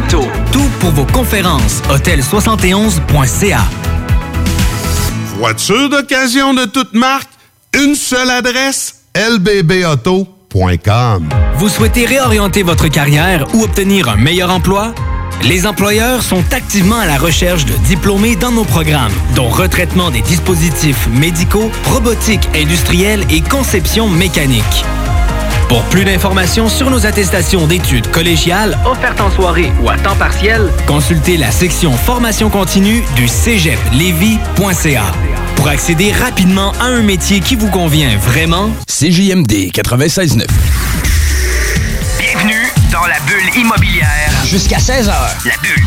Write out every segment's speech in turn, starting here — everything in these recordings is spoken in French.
Plateau. Tout pour vos conférences. Hôtel71.ca. Voiture d'occasion de toute marque, une seule adresse, lbbauto.com. Vous souhaitez réorienter votre carrière ou obtenir un meilleur emploi? Les employeurs sont activement à la recherche de diplômés dans nos programmes, dont retraitement des dispositifs médicaux, robotique industrielle et conception mécanique. Pour plus d'informations sur nos attestations d'études collégiales offertes en soirée ou à temps partiel, consultez la section formation continue du cégeplevy.ca. Pour accéder rapidement à un métier qui vous convient vraiment, CJMD 96.9. Bienvenue dans la bulle immobilière. Jusqu'à 16h. La bulle,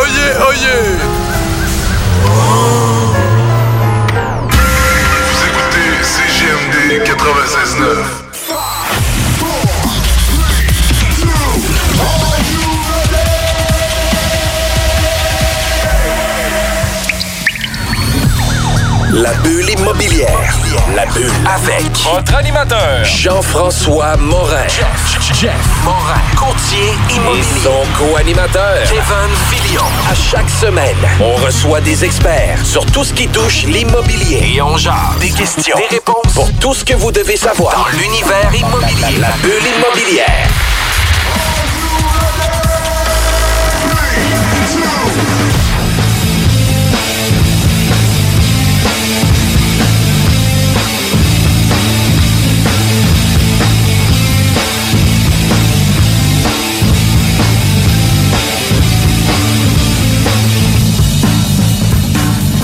Oyez, oyez Vous écoutez CGMD 96.9. La bulle immobilière. La bulle avec Votre animateur, Jean-François Morin. Jeff Morin, courtier Et son co-animateur. Kevin Filion. À chaque semaine, on reçoit des experts sur tout ce qui touche l'immobilier. Et on jase. Des questions, des réponses Pour tout ce que vous devez dans savoir. l'univers immobilier. La bulle immobilière.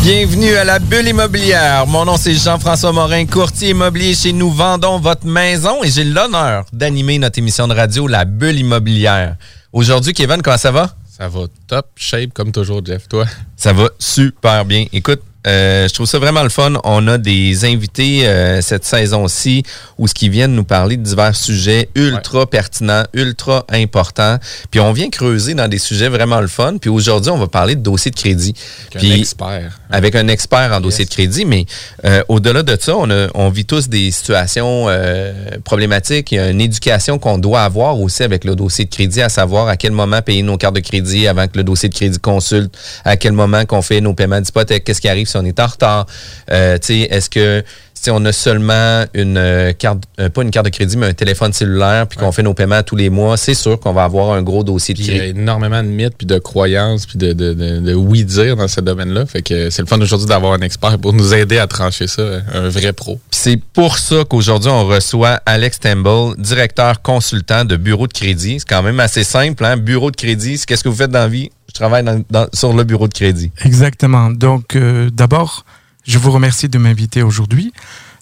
Bienvenue à la bulle immobilière. Mon nom c'est Jean-François Morin, courtier immobilier chez nous vendons votre maison et j'ai l'honneur d'animer notre émission de radio La bulle immobilière. Aujourd'hui, Kevin, comment ça va? Ça va top shape comme toujours, Jeff. Toi? Ça va super bien. Écoute, euh, je trouve ça vraiment le fun. On a des invités euh, cette saison-ci où ce qui viennent nous parler de divers sujets ultra pertinents, ultra importants. Puis on vient creuser dans des sujets vraiment le fun. Puis aujourd'hui, on va parler de dossier de crédit. Avec Puis- un expert. avec un expert en dossier de crédit, mais euh, au-delà de ça, on, a- on vit tous des situations euh, problématiques. Il y a une éducation qu'on doit avoir aussi avec le dossier de crédit, à savoir à quel moment payer nos cartes de crédit avant que le dossier de crédit consulte, à quel moment qu'on fait nos paiements d'hypothèque, qu'est-ce qui arrive si on est en retard. Euh, est-ce que si on a seulement une euh, carte, euh, pas une carte de crédit, mais un téléphone cellulaire, puis qu'on fait nos paiements tous les mois, c'est sûr qu'on va avoir un gros dossier de Puis il y a crédit. énormément de mythes, puis de croyances, puis de, de, de, de oui-dire dans ce domaine-là. Fait que c'est le fun aujourd'hui d'avoir un expert pour nous aider à trancher ça, un vrai pro. C'est pour ça qu'aujourd'hui, on reçoit Alex Temple, directeur consultant de bureau de crédit. C'est quand même assez simple, hein? Bureau de crédit, c'est qu'est-ce que vous faites dans la vie? Je travaille dans- dans- sur le bureau de crédit. Exactement. Donc, euh, d'abord, je vous remercie de m'inviter aujourd'hui.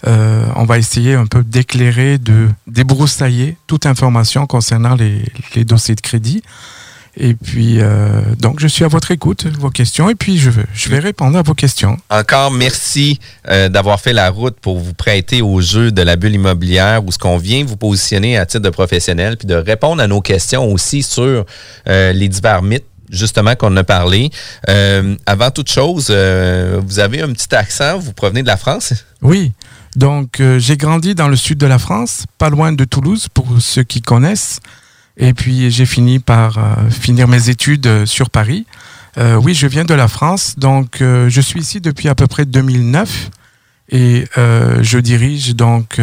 Euh, on va essayer un peu d'éclairer, de débroussailler toute information concernant les, les dossiers de crédit. Et puis, euh, donc, je suis à votre écoute, vos questions, et puis je, vais- je vais répondre à vos questions. Encore merci euh, d'avoir fait la route pour vous prêter au jeu de la bulle immobilière où ce qu'on vient vous positionner à titre de professionnel puis de répondre à nos questions aussi sur euh, les divers mythes justement qu'on a parlé. Euh, avant toute chose, euh, vous avez un petit accent, vous provenez de la France? Oui. Donc, euh, j'ai grandi dans le sud de la France, pas loin de Toulouse, pour ceux qui connaissent. Et puis, j'ai fini par finir mes études sur Paris. Oui, je viens de la France, donc je suis ici depuis à peu près 2009 et je dirige donc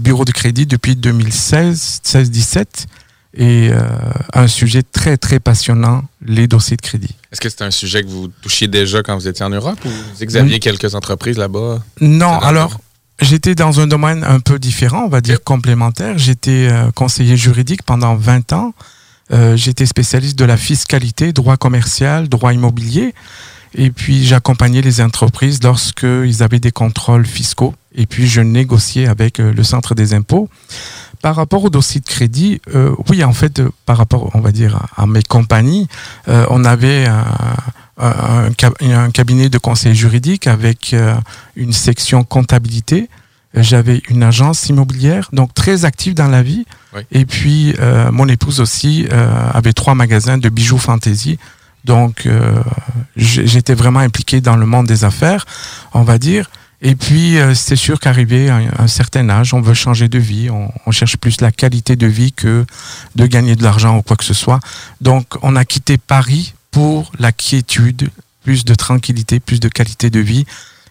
bureau de crédit depuis 2016, 16-17 et euh, un sujet très très passionnant, les dossiers de crédit. Est-ce que c'est un sujet que vous touchiez déjà quand vous étiez en Europe ou vous aviez Oui. quelques entreprises là-bas? Non, alors j'étais dans un domaine un peu différent, on va dire complémentaire. J'étais euh, conseiller juridique pendant 20 ans. Euh, j'étais spécialiste de la fiscalité, droit commercial, droit immobilier. Et puis j'accompagnais les entreprises lorsqu'ils avaient des contrôles fiscaux. Et puis je négociais avec le centre des impôts. Par rapport au dossier de crédit, euh, oui, en fait, euh, par rapport, on va dire, à, à mes compagnies, euh, on avait un, un- un cab- un cabinet de conseil juridique avec euh, une section comptabilité. J'avais une agence immobilière, donc très active dans la vie. Oui. Et puis, euh, mon épouse aussi euh, avait trois magasins de bijoux fantasy. Donc, euh, j'étais vraiment impliqué dans le monde des affaires, on va dire. Et puis, euh, c'est sûr qu'arrivé à un, certain âge, on veut changer de vie. On, on cherche plus la qualité de vie que de gagner de l'argent ou quoi que ce soit. Donc, on a quitté Paris pour la quiétude, plus de tranquillité, plus de qualité de vie.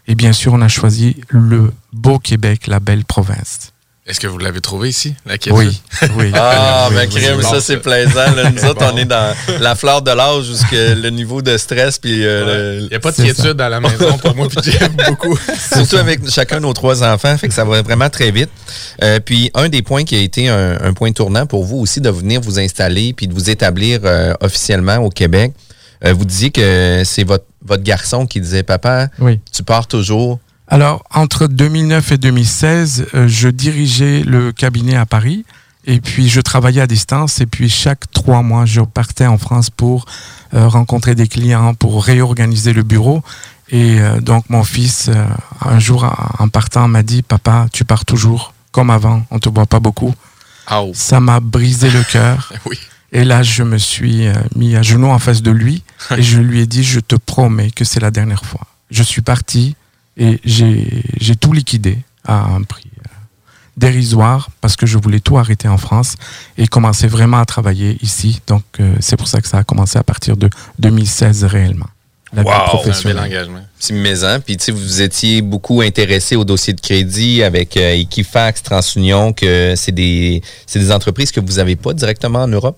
Et bien sûr, on a choisi le beau Québec, la belle province. Est-ce que vous l'avez trouvé ici, la quiétude? Oui, oui. Ah, Oui, ma oui, ça c'est plaisant. là. Nous autres, on est dans la fleur de l'âge jusque le niveau de stress. Puis, euh, Il le- n'y a pas de quiétude à la maison pour moi puis Jeff, beaucoup. Surtout avec chacun nos trois enfants, fait que ça va vraiment très vite. Euh, puis un des points qui a été un, un point tournant pour vous aussi de venir vous installer puis de vous établir euh, officiellement au Québec. Euh, vous disiez que c'est votre, votre garçon qui disait Papa, Oui. tu pars toujours. Alors, entre 2009 et 2016, euh, je dirigeais le cabinet à Paris. Et puis, je travaillais à distance. Et puis, chaque trois mois, je partais en France pour euh, rencontrer des clients, pour réorganiser le bureau. Et euh, donc, mon fils, euh, un jour, en partant, m'a dit, Papa, tu pars toujours comme avant. On te voit pas beaucoup. Oh. Ça m'a brisé le cœur. oui. Et là, je me suis mis à genoux en face de lui et je lui ai dit, je te promets que c'est la dernière fois. Je suis parti et j'ai tout liquidé à un prix euh, dérisoire parce que je voulais tout arrêter en France et commencer vraiment à travailler ici. Donc, euh, c'est pour ça que ça a commencé à partir de 2016 réellement. La Wow, C'est un bel professionnelle. engagement. Petit maison. Puis tu sais, vous étiez beaucoup intéressé au dossier de crédit avec euh, Equifax, TransUnion, que c'est des, c'est des entreprises que vous n'avez pas directement en Europe?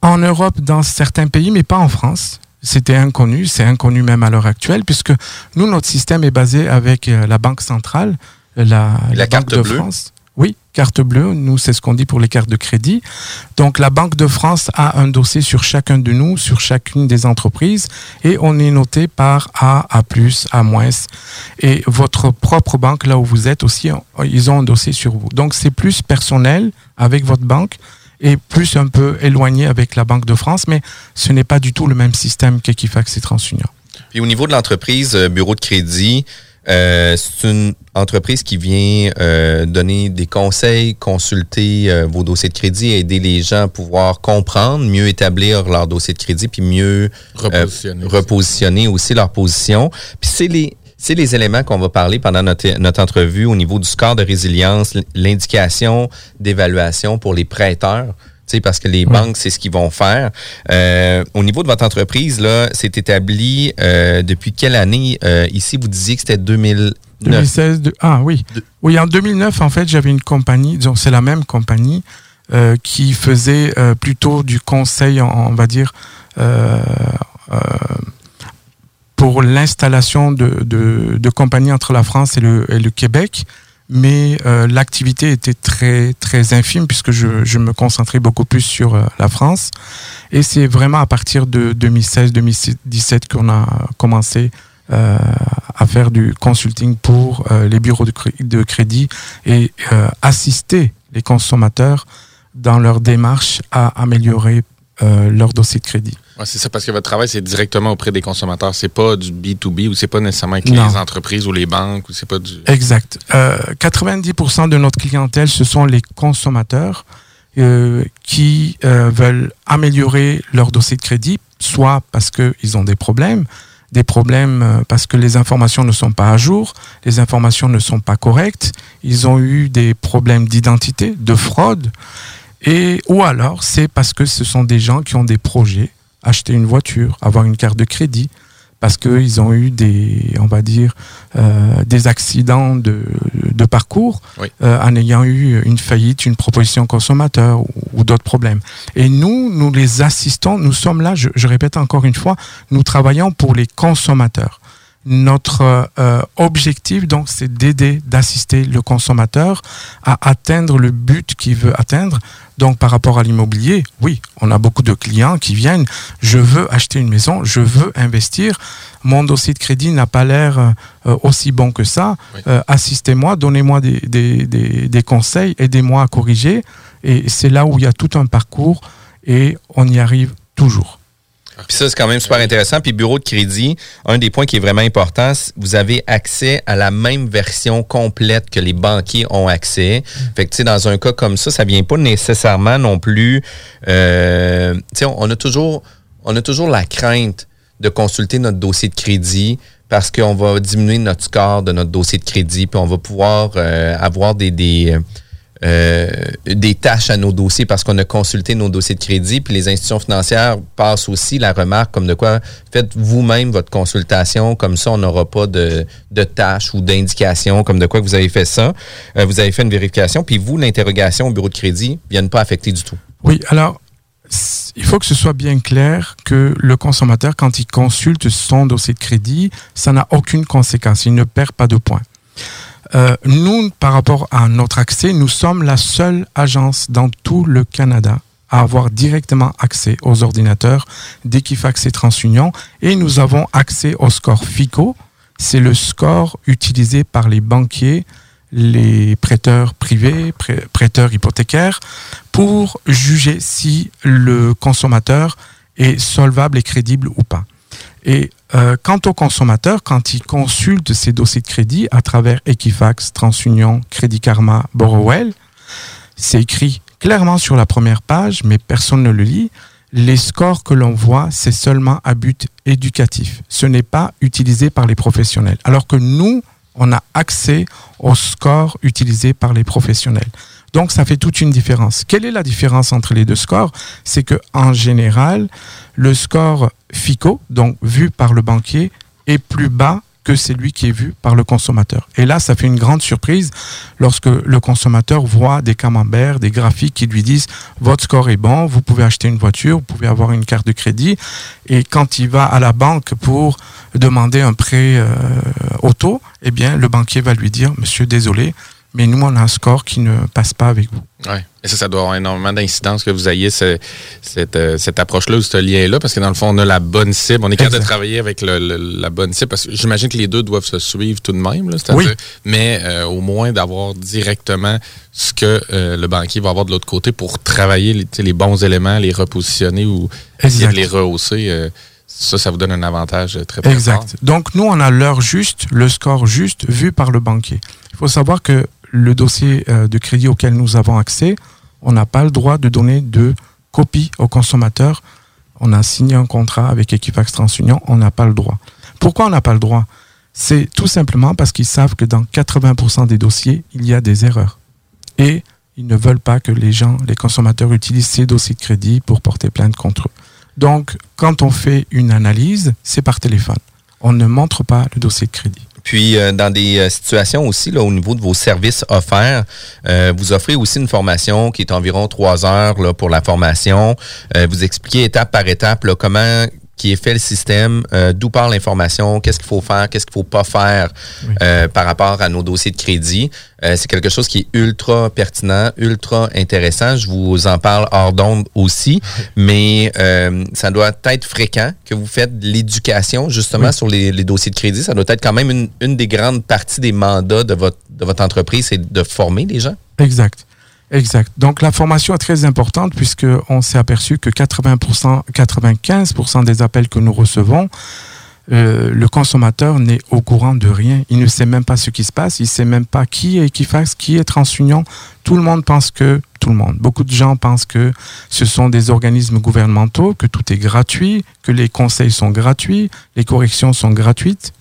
En Europe, dans certains pays, mais pas en France. C'était inconnu, c'est inconnu même à l'heure actuelle, puisque nous, notre système est basé avec euh, la Banque centrale, la, La Banque carte de bleue. France. Oui, carte bleue, nous, c'est ce qu'on dit pour les cartes de crédit. Donc, la Banque de France a un dossier sur chacun de nous, sur chacune des entreprises, et on est noté par A, A+, A-. Et votre propre banque, là où vous êtes aussi, ils ont un dossier sur vous. Donc, c'est plus personnel avec votre banque et plus un peu éloigné avec la Banque de France, mais ce n'est pas du tout le même système qu'Equifax et TransUnion. Puis au niveau de l'entreprise euh, Bureau de crédit, euh, c'est une entreprise qui vient euh, donner des conseils, consulter euh, vos dossiers de crédit, aider les gens à pouvoir comprendre, mieux établir leur dossier de crédit, puis mieux Repositionner. euh, repositionner aussi leur position. Puis c'est les c'est les éléments qu'on va parler pendant notre, notre entrevue au niveau du score de résilience, l'indication d'évaluation pour les prêteurs. Tu sais, parce que les banques, c'est ce qu'ils vont faire. Euh, au niveau de votre entreprise, là, c'est établi euh, depuis quelle année? Euh, ici, vous disiez que c'était 2009. 2016, de- ah oui. Oui, en 2009, en fait, j'avais une compagnie, disons, c'est la même compagnie, euh, qui faisait euh, plutôt du conseil, on, on va dire, euh, euh, pour l'installation de, de, de compagnies entre la France et le, et le Québec. Mais euh, l'activité était très très infime puisque je, je me concentrais beaucoup plus sur euh, la France. Et c'est vraiment à partir de 2016-2017 qu'on a commencé euh, à faire du consulting pour euh, les bureaux de, de crédit et euh, assister les consommateurs dans leur démarche à améliorer leur dossier de crédit. Ouais, c'est ça, parce que votre travail, c'est directement auprès des consommateurs. C'est pas du B2B ou c'est pas nécessairement avec Non. les entreprises ou les banques ou c'est pas du. Exact. Euh, 90% de notre clientèle, ce sont les consommateurs euh, qui euh, veulent améliorer leur dossier de crédit, soit parce qu'ils ont des problèmes, des problèmes euh, parce que les informations ne sont pas à jour, les informations ne sont pas correctes, ils ont eu des problèmes d'identité, de fraude, et ou alors c'est parce que ce sont des gens qui ont des projets, acheter une voiture, avoir une carte de crédit, parce qu'ils ont eu des, on va dire, euh, des accidents de, de parcours Oui. euh, en ayant eu une faillite, une proposition consommateur ou, ou d'autres problèmes. Et nous, nous les assistons, nous sommes là, je, je répète encore une fois, nous travaillons pour les consommateurs. Notre euh, objectif, donc, c'est d'aider, d'assister le consommateur à atteindre le but qu'il veut atteindre. Donc, par rapport à l'immobilier, oui, on a beaucoup de clients qui viennent. Je veux acheter une maison, je veux investir. Mon dossier de crédit n'a pas l'air euh, aussi bon que ça. Euh, Assistez-moi, donnez-moi des, des, des, des conseils, aidez-moi à corriger. Et c'est là où il y a tout un parcours et on y arrive toujours. Puis ça, c'est quand même super intéressant. Puis bureau de crédit, un des points qui est vraiment important, vous avez accès à la même version complète que les banquiers ont accès. Fait que, tu sais, dans un cas comme ça, ça vient pas nécessairement non plus... Euh, tu sais, on a toujours... On a toujours la crainte de consulter notre dossier de crédit parce qu'on va diminuer notre score de notre dossier de crédit, puis on va pouvoir euh, avoir des, des, euh, des tâches à nos dossiers parce qu'on a consulté nos dossiers de crédit. Puis les institutions financières passent aussi la remarque comme de quoi faites vous-même votre consultation, comme ça on n'aura pas de, tâches ou d'indications comme de quoi vous avez fait ça. Euh, vous avez fait une vérification, puis vous, l'interrogation au bureau de crédit ne pas affecter du tout. Oui, alors il faut que ce soit bien clair que le consommateur, quand il consulte son dossier de crédit, ça n'a aucune conséquence. Il ne perd pas de points. Euh, nous, par rapport à notre accès, nous sommes la seule agence dans tout le Canada à avoir directement accès aux ordinateurs d'Equifax et TransUnion et nous avons accès au score FICO. C'est le score utilisé par les banquiers, les prêteurs privés, prêteurs hypothécaires pour juger si le consommateur est solvable et crédible ou pas. Et euh, quant au consommateur, quand il consulte ses dossiers de crédit à travers Equifax, TransUnion, Crédit Karma, Borrowell, c'est écrit clairement sur la première page, mais personne ne le lit. Les scores que l'on voit, c'est seulement à but éducatif. Ce n'est pas utilisé par les professionnels. Alors que nous, on a accès aux scores utilisés par les professionnels. Donc ça fait toute une différence. Quelle est la différence entre les deux scores? C'est que en général, le score FICO, donc vu par le banquier, est plus bas que celui qui est vu par le consommateur. Et là, ça fait une grande surprise lorsque le consommateur voit des camemberts, des graphiques qui lui disent votre score est bon, vous pouvez acheter une voiture, vous pouvez avoir une carte de crédit. Et quand il va à la banque pour demander un prêt euh, auto, eh bien, le banquier va lui dire monsieur, désolé, mais nous, on a un score qui ne passe pas avec vous. Oui. Et ça, ça doit avoir énormément d'incidence que vous ayez cette, euh, cette approche-là ou ce lien-là, parce que dans le fond, on a la bonne cible. On est capable de travailler avec la bonne cible, parce que j'imagine que les deux doivent se suivre tout de même. Là, oui. Mais euh, au moins d'avoir directement ce que euh, le banquier va avoir de l'autre côté pour travailler les, les, bons éléments, les repositionner ou essayer de les rehausser. ça, ça vous donne un avantage très, très Exact. Donc, nous, on a l'heure juste, le score juste vu par le banquier. Il faut savoir que le dossier euh, de crédit auquel nous avons accès, on n'a pas le droit de donner de copie au consommateur. On a signé un contrat avec Equifax TransUnion, on n'a pas le droit. Pourquoi on n'a pas le droit? C'est tout simplement parce qu'ils savent que dans 80% des dossiers, il y a des erreurs. Et ils ne veulent pas que les gens, les consommateurs utilisent ces dossiers de crédit pour porter plainte contre eux. Donc, quand on fait une analyse, c'est par téléphone. On ne montre pas le dossier de crédit. Puis, euh, dans des euh, situations aussi, là, au niveau de vos services offerts, euh, vous offrez aussi une formation qui est environ trois heures pour la formation. vous expliquez étape par étape comment qui est fait le système, euh, d'où part l'information, qu'est-ce qu'il faut faire, qu'est-ce qu'il faut pas faire euh, par rapport à nos dossiers de crédit. Euh, c'est quelque chose qui est ultra pertinent, ultra intéressant. Je vous en parle hors d'onde aussi, mais ça doit être fréquent que vous faites de l'éducation justement sur les, les, dossiers de crédit. Ça doit être quand même une, une des grandes parties des mandats de votre, de votre entreprise, c'est de former les gens. Exact. Exact. Donc la formation est très importante puisqu'on s'est aperçu que 80%, 95% des appels que nous recevons, euh, le consommateur n'est au courant de rien. Il ne sait même pas ce qui se passe. Il ne sait même pas qui est Equifax, qui est TransUnion. Tout le monde pense que, tout le monde, beaucoup de gens pensent que ce sont des organismes gouvernementaux, que tout est gratuit, que les conseils sont gratuits, les corrections sont gratuites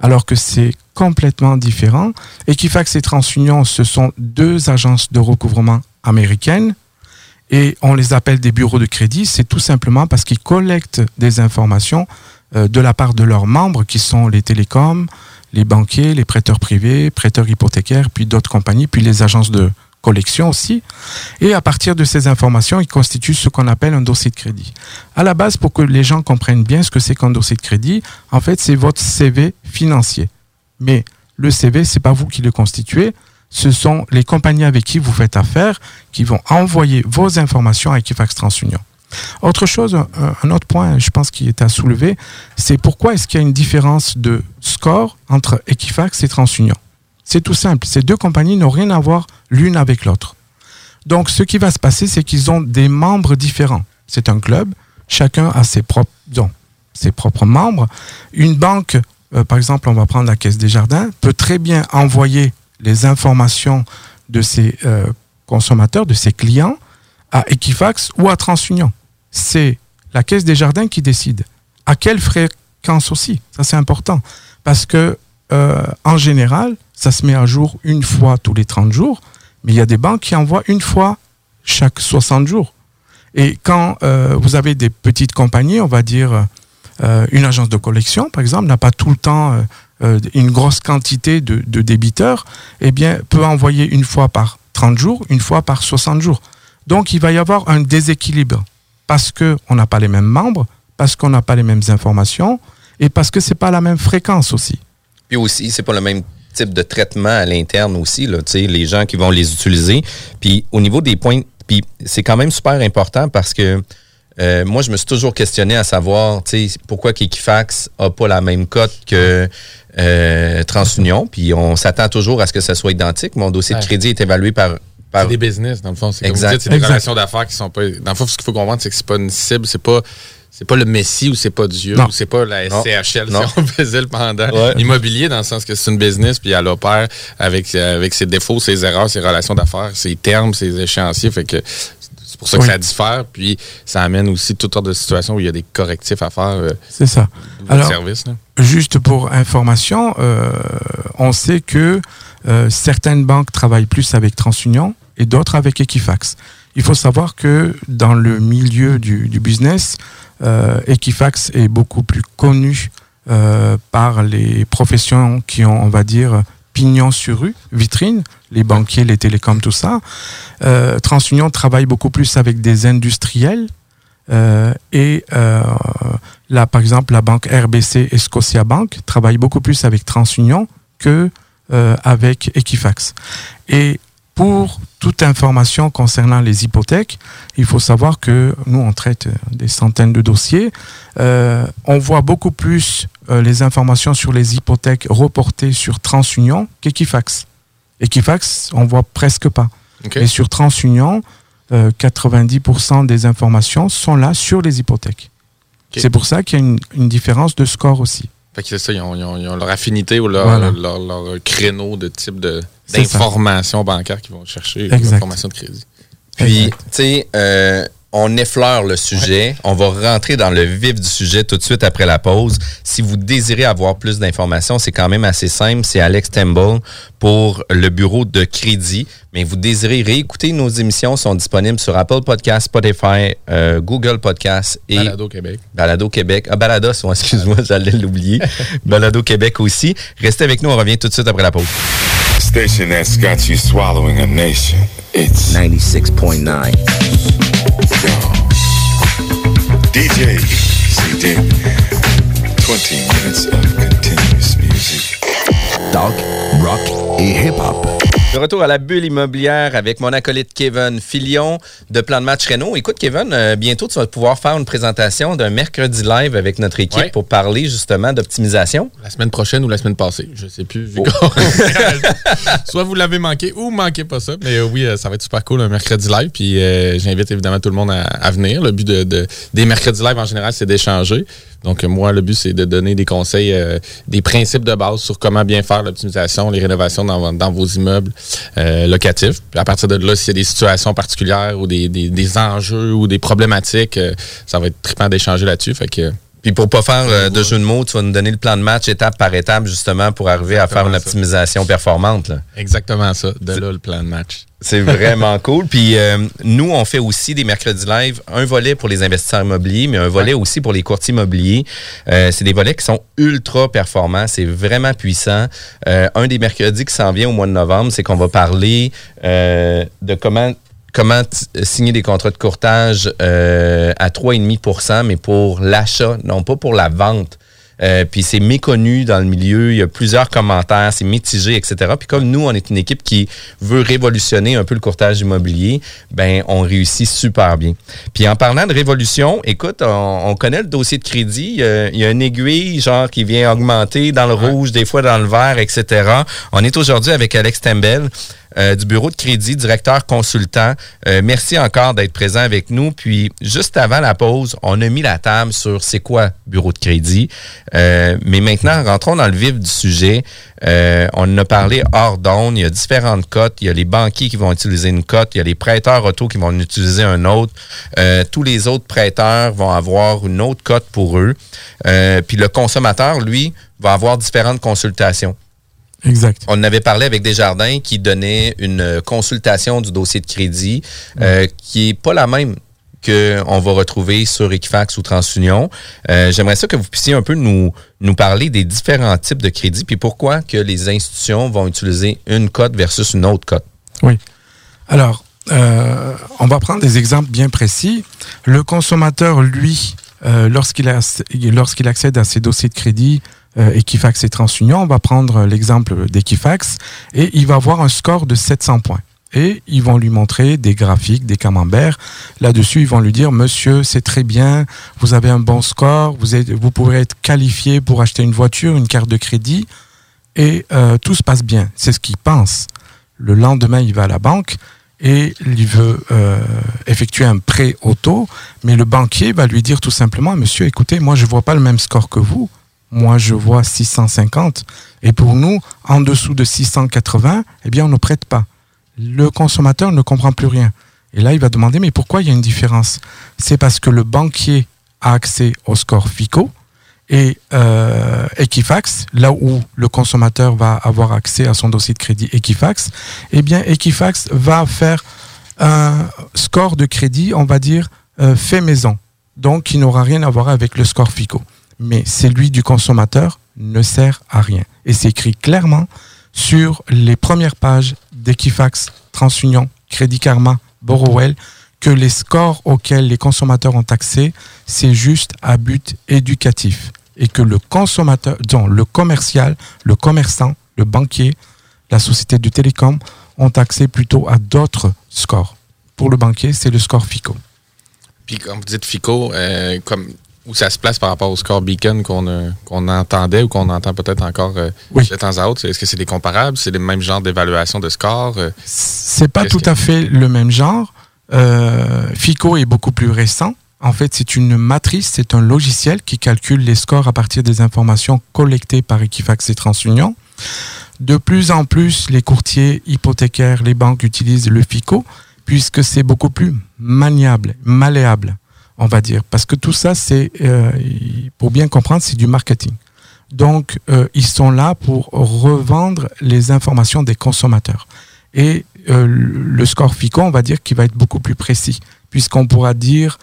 alors que c'est complètement différent. Equifax et TransUnion, ce sont deux agences de recouvrement américaines et on les appelle des bureaux de crédit. C'est tout simplement parce qu'ils collectent des informations euh, de la part de leurs membres qui sont les télécoms, les banquiers, les prêteurs privés, prêteurs hypothécaires, puis d'autres compagnies, puis les agences de collection aussi. Et à partir de ces informations, ils constituent ce qu'on appelle un dossier de crédit. À la base, pour que les gens comprennent bien ce que c'est qu'un dossier de crédit, en fait, c'est votre CV financier. Mais le CV, c'est pas vous qui le constituez, ce sont les compagnies avec qui vous faites affaire qui vont envoyer vos informations à Equifax TransUnion. Autre chose, un autre point, je pense qui est à soulever, c'est pourquoi est-ce qu'il y a une différence de score entre Equifax et TransUnion? C'est tout simple, ces deux compagnies n'ont rien à voir l'une avec l'autre. Donc, ce qui va se passer, c'est qu'ils ont des membres différents. C'est un club, chacun a ses propres, membres. Une banque, euh, par exemple, on va prendre la Caisse des Jardins, peut très bien envoyer les informations de ses euh, consommateurs, de ses clients, à Equifax ou à TransUnion. C'est la Caisse des Jardins qui décide. À quelle fréquence aussi? Ça, c'est important. Parce que, euh, en général, ça se met à jour une fois tous les 30 jours, mais il y a des banques qui envoient une fois chaque 60 jours. Et quand euh, vous avez des petites compagnies, on va dire euh, une agence de collection, par exemple, n'a pas tout le temps une grosse quantité de, de débiteurs, eh bien, peut envoyer une fois par 30 jours, une fois par 60 jours. Donc, il va y avoir un déséquilibre parce qu'on n'a pas les mêmes membres, parce qu'on n'a pas les mêmes informations et parce que c'est pas la même fréquence aussi. Puis aussi, c'est pas le même type de traitement à l'interne aussi, là, tu sais, les gens qui vont les utiliser. Puis au niveau des points, puis c'est quand même super important parce que euh, moi, je me suis toujours questionné à savoir, tu sais, pourquoi qu'Equifax a pas la même cote que euh, TransUnion. Puis on s'attend toujours à ce que ça soit identique. Mon dossier de crédit est évalué par... par C'est des business, dans le fond. C'est des Exact. relations d'affaires qui sont pas. Dans le fond, ce qu'il faut comprendre, c'est que c'est pas une cible, c'est pas. C'est pas le Messi ou c'est pas Dieu Non. ou c'est pas la. SCHL Non. si on faisait le pendant Ouais. immobilier dans le sens que c'est une business puis elle opère avec, avec ses défauts, ses erreurs, ses relations d'affaires, ses termes, ses échéanciers. Fait que c'est pour ça que Oui. ça diffère. Puis ça amène aussi toutes sortes de situations où il y a des correctifs à faire euh, C'est ça. Alors, service. Juste pour information, euh, on sait que euh, certaines banques travaillent plus avec TransUnion et d'autres avec Equifax. Il faut savoir que dans le milieu du, du business, euh, Equifax est beaucoup plus connu euh, par les professions qui ont, on va dire, pignon sur rue, vitrine, les banquiers, les télécoms, tout ça. Euh, TransUnion travaille beaucoup plus avec des industriels euh, et euh, là, par exemple, la banque RBC et Scotia Bank travaillent beaucoup plus avec TransUnion que euh, avec Equifax. Et pour toute information concernant les hypothèques, il faut savoir que nous, on traite euh, des centaines de dossiers. Euh, on voit beaucoup plus euh, les informations sur les hypothèques reportées sur TransUnion qu'Equifax. Equifax, on voit presque pas. OK. Mais sur TransUnion, euh, 90% des informations sont là sur les hypothèques. C'est pour ça qu'il y a une, une différence de score aussi. Fait que c'est ça, ils ont, ils ont- ils ont leur affinité ou leur, Voilà. leur, leur créneau de type de-. D'informations bancaires qu'ils vont chercher, d'informations de crédit. Puis, tu sais, euh, on effleure le sujet. On va rentrer dans le vif du sujet tout de suite après la pause. Si vous désirez avoir plus d'informations, c'est quand même assez simple. C'est Alex Temple pour le bureau de crédit. Mais vous désirez réécouter nos émissions, sont disponibles sur Apple Podcasts, Spotify, euh, Google Podcasts et Balado Québec. Balado Québec. Ah, Balados, excuse-moi, j'allais l'oublier. Balado Québec aussi. Restez avec nous, on revient tout de suite après la pause. Station that's got you swallowing a nation. It's 96.9. DJ CD. 20 minutes of continuous music. Talk, rock et hip-hop. De retour à la bulle immobilière avec mon acolyte Kevin Filion de Plan de Match Renault. Écoute, Kevin, euh, bientôt, tu vas pouvoir faire une présentation d'un mercredi live avec notre équipe Ouais. pour parler justement d'optimisation. La semaine prochaine ou la semaine passée, je sais plus. Oh. Soit vous l'avez manqué ou manquez pas ça. Mais euh, oui, euh, ça va être super cool un mercredi live. Puis j'invite évidemment tout le monde à, à venir. Le but de, de- des mercredis live en général, c'est d'échanger. Donc euh, moi, le but, c'est de donner des conseils, euh, des principes de base sur comment bien faire l'optimisation, les rénovations dans, vos immeubles euh, locatifs. À partir de là, s'il y a des situations particulières ou des, des- enjeux ou des problématiques, ça va être trippant d'échanger là-dessus. Fait que Puis pour pas faire euh, de jeu de mots, tu vas nous donner le plan de match étape par étape justement pour arriver à faire une ça. optimisation performante. là. exactement ça. De là, le plan de match. C'est vraiment cool. Puis euh, nous, on fait aussi des mercredis live, un volet pour les investisseurs immobiliers, mais un volet aussi pour les courtiers immobiliers. Euh, c'est des volets qui sont ultra performants. C'est vraiment puissant. Euh, un des mercredis qui s'en vient au mois de novembre, c'est qu'on va parler euh, de comment comment t- signer des contrats de courtage euh, à 3,5% mais pour l'achat, non pas pour la vente Euh, puis c'est méconnu dans le milieu. Il y a plusieurs commentaires, c'est mitigé, etc. Puis comme nous, on est une équipe qui veut révolutionner un peu le courtage immobilier, ben on réussit super bien. Puis en parlant de révolution, écoute, on, connaît le dossier de crédit. Il y, a, une aiguille, genre, qui vient augmenter dans le rouge, des fois dans le vert, etc. On est aujourd'hui avec Alex Tembel. Euh, du bureau de crédit, directeur consultant. Euh, merci encore d'être présent avec nous. Puis, juste avant la pause, on a mis la table sur c'est quoi bureau de crédit. Euh, mais maintenant, rentrons dans le vif du sujet. on en a parlé hors d'onde. Il y a différentes cotes. Il y a les banquiers qui vont utiliser une cote. Il y a les prêteurs auto qui vont utiliser un autre. tous les autres prêteurs vont avoir une autre cote pour eux. puis le consommateur, lui, va avoir différentes consultations. Exact. On avait parlé avec Desjardins qui donnait une consultation du dossier de crédit euh, qui est pas la même qu'on va retrouver sur Equifax ou TransUnion. Euh, j'aimerais ça que vous puissiez un peu nous, nous parler des différents types de crédits puis pourquoi que les institutions vont utiliser une cote versus une autre cote. Oui. Alors, euh, on va prendre des exemples bien précis. Le consommateur, lui, lorsqu'il lorsqu'il accède à ses dossiers de crédit, euh, Equifax et TransUnion. On va prendre l'exemple d'Equifax et il va avoir un score de 700 points. Et ils vont lui montrer des graphiques, des camemberts. Là-dessus, ils vont lui dire, monsieur, c'est très bien, vous avez un bon score, vous, êtes, pourrez être qualifié pour acheter une voiture, une carte de crédit, et euh, tout se passe bien. C'est ce qu'il pense. Le lendemain, il va à la banque et il veut euh, effectuer un prêt auto, mais le banquier va lui dire tout simplement, monsieur, écoutez, moi, je ne vois pas le même score que vous moi je vois 650. Et pour nous, en dessous de 680, eh bien, on ne prête pas. Le consommateur ne comprend plus rien. Et là, il va demander, mais pourquoi il y a une différence? C'est parce que le banquier a accès au score FICO et euh, Equifax, là où le consommateur va avoir accès à son dossier de crédit Equifax, eh Equifax va faire un score de crédit, on va dire, euh, fait maison. Donc, qui n'aura rien à voir avec le score FICO mais celui du consommateur ne sert à rien. Et c'est écrit clairement sur les premières pages d'Equifax, TransUnion, Crédit Karma, Borrowell, que les scores auxquels les consommateurs ont accès, c'est juste à but éducatif. Et que le consommateur, donc le commercial, le commerçant, le banquier, la société du télécom ont accès plutôt à d'autres scores. Pour le banquier, c'est le score FICO. Puis quand vous dites FICO, euh, comme où ça se place par rapport au score Beacon qu'on euh, entendait ou qu'on entend peut-être encore euh, de temps à autre? Est-ce que c'est des comparables? C'est le même genre d'évaluation de score? Euh? c'est pas tout à fait le même genre. FICO est beaucoup plus récent. En fait, c'est une matrice, c'est un logiciel qui calcule les scores à partir des informations collectées par Equifax et TransUnion. De plus en plus, les courtiers hypothécaires, les banques utilisent le FICO puisque c'est beaucoup plus maniable, malléable on va dire. Parce que tout ça, c'est, euh, pour bien comprendre, c'est du marketing. Donc, euh, ils sont là pour revendre les informations des consommateurs. Et euh, le score FICO, on va dire qu'il va être beaucoup plus précis, puisqu'on pourra dire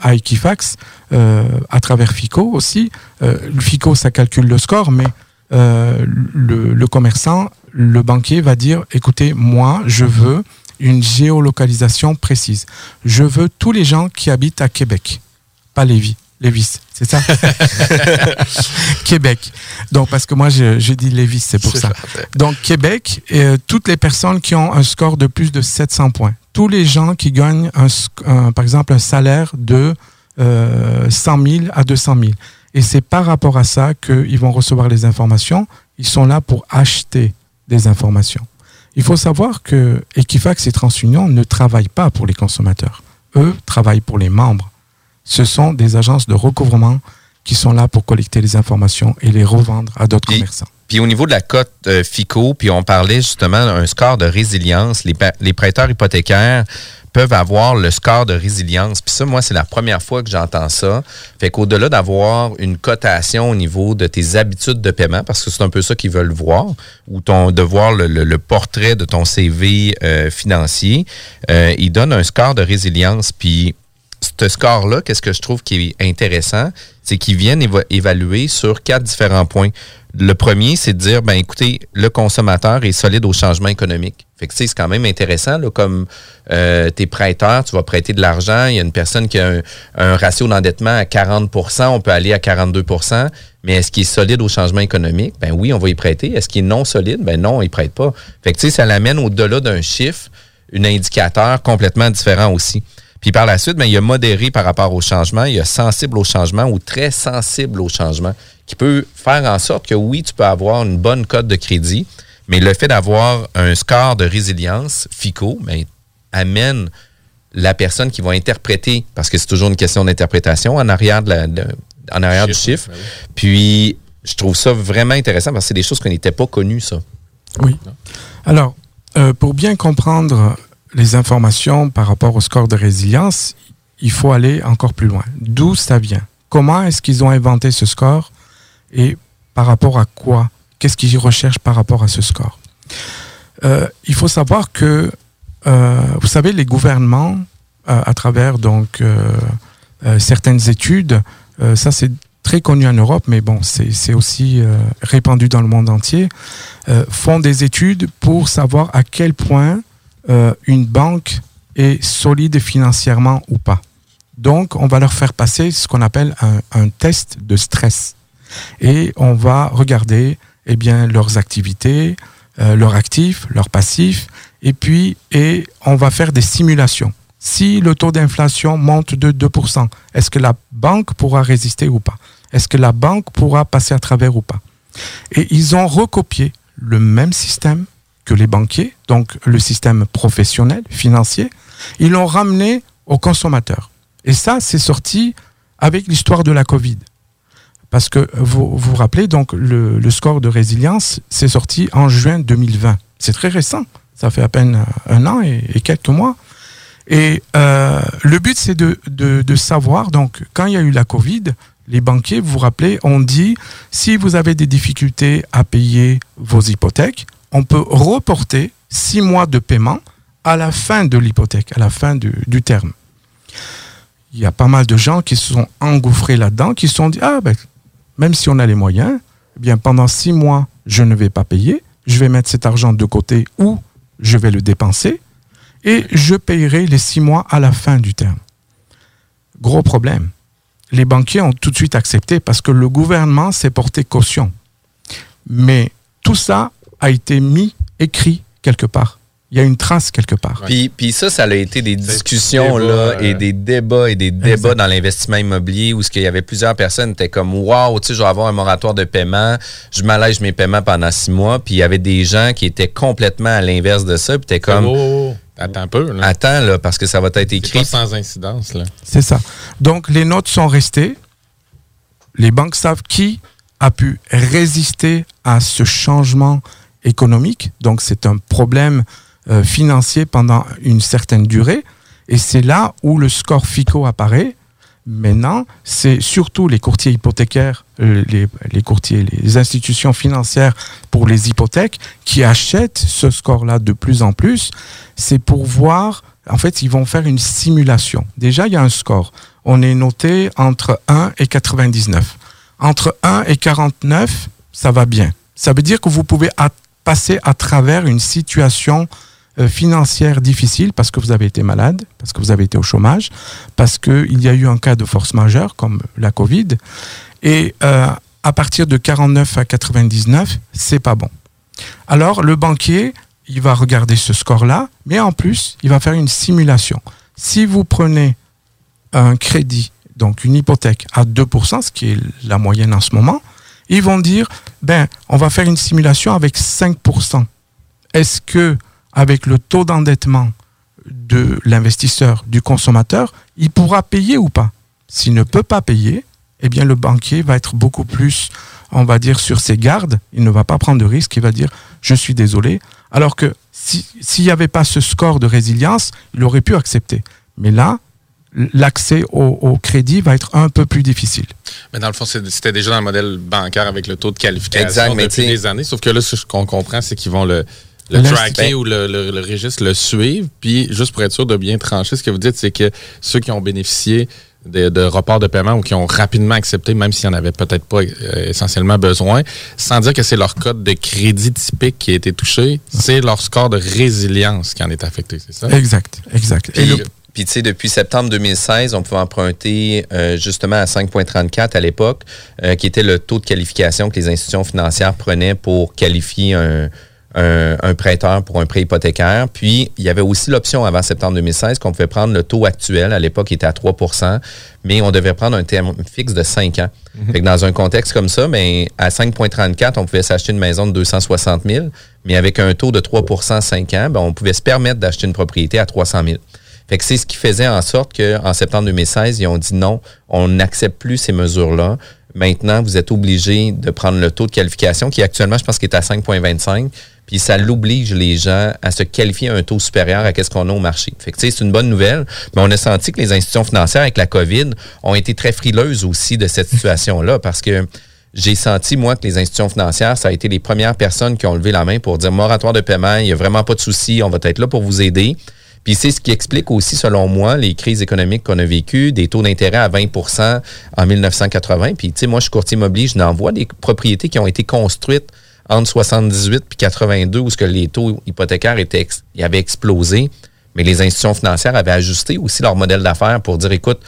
à Equifax, à travers FICO aussi, le FICO, ça calcule le score, mais le, le commerçant, le banquier va dire, écoutez, moi, je veux une géolocalisation précise. Je veux tous les gens qui habitent à Québec, pas Lévis. Lévis, c'est ça? Québec. Donc, parce que moi, je, dis Lévis, c'est pour ça. Donc, Québec, et, euh, toutes les personnes qui ont un score de plus de 700 points. Tous les gens qui gagnent, un, par exemple, un salaire de 100 euh, 000 à 200 000. Et c'est par rapport à ça qu'ils vont recevoir les informations. Ils sont là pour acheter des informations. Il faut savoir que Equifax et TransUnion ne travaillent pas pour les consommateurs. Eux travaillent pour les membres. Ce sont des agences de recouvrement qui sont là pour collecter les informations et les revendre à d'autres commerçants. Puis au niveau de la cote euh, FICO, puis on parlait justement d'un score de résilience. les prêteurs hypothécaires peuvent avoir le score de résilience. Puis ça, moi, c'est la première fois que j'entends ça. Fait qu'au-delà d'avoir une cotation au niveau de tes habitudes de paiement, parce que c'est un peu ça qu'ils veulent voir, ou ton, de voir le, portrait de ton CV euh, financier, euh, ils donnent un score de résilience. Puis ce score-là, qu'est-ce que je trouve qui est intéressant, c'est qu'ils viennent évaluer sur quatre différents points. Le premier, c'est de dire, ben écoutez, le consommateur est solide au changement économique Fait que, c'est quand même intéressant, là, comme euh, t'es prêteur, tu vas prêter de l'argent, il y a une personne qui a un, un ratio d'endettement à 40% on peut aller à 42% mais est-ce qu'il est solide au changement économique? Ben oui, on va y prêter. Est-ce qu'il est non solide? Ben non, il prête pas. Fait que, tu sais, ça l'amène au-delà d'un chiffre, un indicateur complètement différent aussi. Puis par la suite, ben, il y a modéré par rapport au changement, il y a sensible au changement ou très sensible au changement, qui peut faire en sorte que oui, tu peux avoir une bonne cote de crédit, mais le fait d'avoir un score de résilience, FICO, ben, amène la personne qui va interpréter, parce que c'est toujours une question d'interprétation en arrière, de la, de- en arrière du chiffre. ben Puis je trouve ça vraiment intéressant parce que c'est des choses qu'on n'était pas connues, ça. Oui. Alors, euh, pour bien comprendre les informations par rapport au score de résilience, il faut aller encore plus loin. D'où ça vient? Comment est-ce qu'ils ont inventé ce score? Et par rapport à quoi? Qu'est-ce qu'ils recherchent par rapport à ce score Euh, Il faut savoir que, euh, vous savez, les gouvernements, euh, à travers donc certaines études, ça c'est très connu en Europe, mais bon, c'est aussi répandu dans le monde entier, font des études pour savoir à quel point une banque est solide financièrement ou pas. Donc, on va leur faire passer ce qu'on appelle un test de stress. Et on va regarder eh bien, leurs activités, euh, leurs actifs, leurs passifs, et puis et on va faire des simulations. Si le taux d'inflation monte de 2%, est-ce que la banque pourra résister ou pas? Est-ce que la banque pourra passer à travers ou pas? Et ils ont recopié le même système que les banquiers, donc le système professionnel, financier, ils l'ont ramené aux consommateurs. Et ça, c'est sorti avec l'histoire de la Covid. Parce que vous vous rappelez, donc le, le score de résilience, c'est sorti en juin 2020. C'est très récent. Ça fait à peine un an et, et quelques mois. Et euh, le but, c'est de, de, de savoir, donc, quand il y a eu la Covid, les banquiers, vous vous rappelez, ont dit, si vous avez des difficultés à payer vos hypothèques, on peut reporter six mois de paiement à la fin de l'hypothèque, à la fin du, du terme. Il y a pas mal de gens qui se sont engouffrés là-dedans, qui se sont dit, ah ben, même si on a les moyens, eh bien pendant six mois, je ne vais pas payer, je vais mettre cet argent de côté ou je vais le dépenser et je payerai les six mois à la fin du terme. Gros problème. Les banquiers ont tout de suite accepté parce que le gouvernement s'est porté caution. Mais tout ça a été mis, écrit quelque part. Il y a une trace quelque part. Puis, puis ça, ça a été des discussions débat, là, euh, et des débats et des débats dans l'investissement immobilier où ce qu'il y avait plusieurs personnes qui étaient comme Wow, tu sais, je vais avoir un moratoire de paiement, je m'allège mes paiements pendant six mois. Puis il y avait des gens qui étaient complètement à l'inverse de ça. Puis t'es comme Oh, oh, oh. Attends un peu. Là. Attends là, parce que ça va être C'est écrit. pas sans incidence. Là. C'est ça. Donc les notes sont restées. Les banques savent qui a pu résister à ce changement économique. Donc c'est un problème euh, financier pendant une certaine durée. Et c'est là où le score FICO apparaît. Maintenant, c'est surtout les courtiers hypothécaires, euh, les, les courtiers, les institutions financières pour les hypothèques qui achètent ce score-là de plus en plus. C'est pour voir, en fait, ils vont faire une simulation. Déjà, il y a un score. On est noté entre 1 et 99. Entre 1 et 49, ça va bien. Ça veut dire que vous pouvez passer à travers une situation financière difficile parce que vous avez été malade, parce que vous avez été au chômage, parce qu'il y a eu un cas de force majeure comme la Covid. Et euh, à partir de 49 à 99, c'est pas bon. Alors le banquier, il va regarder ce score-là, mais en plus, il va faire une simulation. Si vous prenez un crédit, donc une hypothèque à 2%, ce qui est la moyenne en ce moment, ils vont dire, ben, on va faire une simulation avec 5%. Est-ce que, avec le taux d'endettement de l'investisseur, du consommateur, il pourra payer ou pas S'il ne peut pas payer, eh bien, le banquier va être beaucoup plus, on va dire, sur ses gardes. Il ne va pas prendre de risque. Il va dire, je suis désolé. Alors que si- s'il n'y avait pas ce score de résilience, il aurait pu accepter. Mais là, l'accès au, au crédit va être un peu plus difficile. Mais dans le fond, c'était déjà dans le modèle bancaire avec le taux de qualification Exact, depuis des années. Sauf que là, ce qu'on comprend, c'est qu'ils vont le, le tracker ou le, le- le registre le suivre. Puis, juste pour être sûr de bien trancher, ce que vous dites, c'est que ceux qui ont bénéficié de, de report de paiement ou qui ont rapidement accepté, même s'ils n'en avaient peut-être pas euh, essentiellement besoin, sans dire que c'est leur code de crédit typique qui a été touché, c'est leur score de résilience qui en est affecté, c'est ça? Exact, exact. Et Puis, le- puis, tu sais, depuis septembre 2016, on pouvait emprunter euh, justement à 5,34 à l'époque, euh, qui était le taux de qualification que les institutions financières prenaient pour qualifier un, un- un prêteur pour un prêt hypothécaire. Puis, il y avait aussi l'option avant septembre 2016 qu'on pouvait prendre le taux actuel. À l'époque, il était à 3% mais on devait prendre un terme fixe de 5 ans. Fait que dans un contexte comme ça, ben, à 5,34, on pouvait s'acheter une maison de 260 000, mais avec un taux de 3% 5 ans, ben, on pouvait se permettre d'acheter une propriété à 300 000. Fait que c'est ce qui faisait en sorte qu'en septembre 2016, ils ont dit non, on n'accepte plus ces mesures-là. Maintenant, vous êtes obligé de prendre le taux de qualification qui actuellement, je pense qu'il est à 5,25. Puis ça l'oblige les gens à se qualifier à un taux supérieur à ce qu'on a au marché. Fait que c'est une bonne nouvelle, mais on a senti que les institutions financières avec la COVID ont été très frileuses aussi de cette situation-là parce que j'ai senti, moi, que les institutions financières, ça a été les premières personnes qui ont levé la main pour dire moratoire de paiement, il n'y a vraiment pas de souci, on va être là pour vous aider. Puis c'est ce qui explique aussi, selon moi, les crises économiques qu'on a vécues, des taux d'intérêt à 20% en 1980. Puis, tu sais, moi, je suis courtier immobilier, je n'en vois des propriétés qui ont été construites entre 78 puis 82 où ce que les taux hypothécaires étaient ils avaient explosé. Mais les institutions financières avaient ajusté aussi leur modèle d'affaires pour dire, écoute,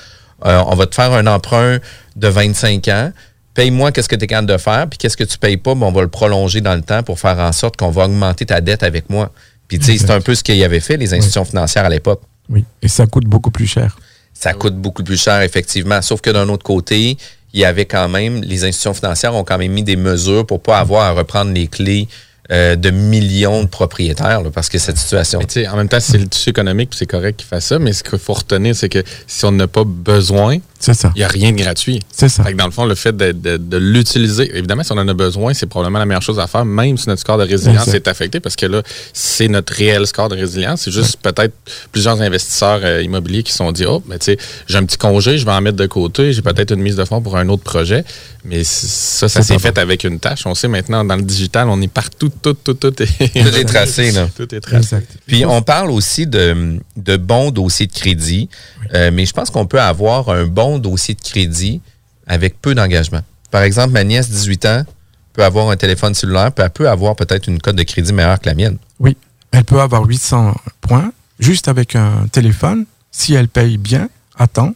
euh, on va te faire un emprunt de 25 ans, paye-moi qu'est-ce que tu es capable de faire, puis qu'est-ce que tu payes pas, ben, on va le prolonger dans le temps pour faire en sorte qu'on va augmenter ta dette avec moi. Puis tu sais, c'est un peu ce qu'ils avaient fait, les institutions financières à l'époque. Oui, et ça coûte beaucoup plus cher. Ça coûte beaucoup plus cher, effectivement. Sauf que d'un autre côté, il y avait quand même, les institutions financières ont quand même mis des mesures pour pas avoir à reprendre les clés euh, de millions de propriétaires, parce que cette situation. En même temps, c'est le tissu économique, c'est correct qu'il fasse ça, mais ce qu'il faut retenir, c'est que si on n'a pas besoin, C'est ça. il n'y a rien de gratuit. C'est ça. Fait que dans le fond, le fait de, de- de l'utiliser, évidemment, si on en a besoin, c'est probablement la meilleure chose à faire, même si notre score de résilience est affecté, parce que là, c'est notre réel score de résilience. C'est juste peut-être plusieurs investisseurs euh, immobiliers qui se sont dit, oh, mais tu sais, j'ai un petit congé, je vais en mettre de côté, j'ai peut-être une mise de fonds pour un autre projet. Mais ça, ça s'est fait avec une tâche. On sait maintenant, dans le digital, on est partout, tout, tout, tout est, Tout est tracé, là. Tout est tracé. Exact. Puis on parle aussi de, de bons dossiers de crédit, euh, mais je pense qu'on peut avoir un bon dossier de crédit avec peu d'engagement. Par exemple, ma nièce, 18 ans, peut avoir un téléphone cellulaire, puis elle peut avoir peut-être une cote de crédit meilleure que la mienne. Oui, elle peut avoir 800 points juste avec un téléphone si elle paye bien. À temps,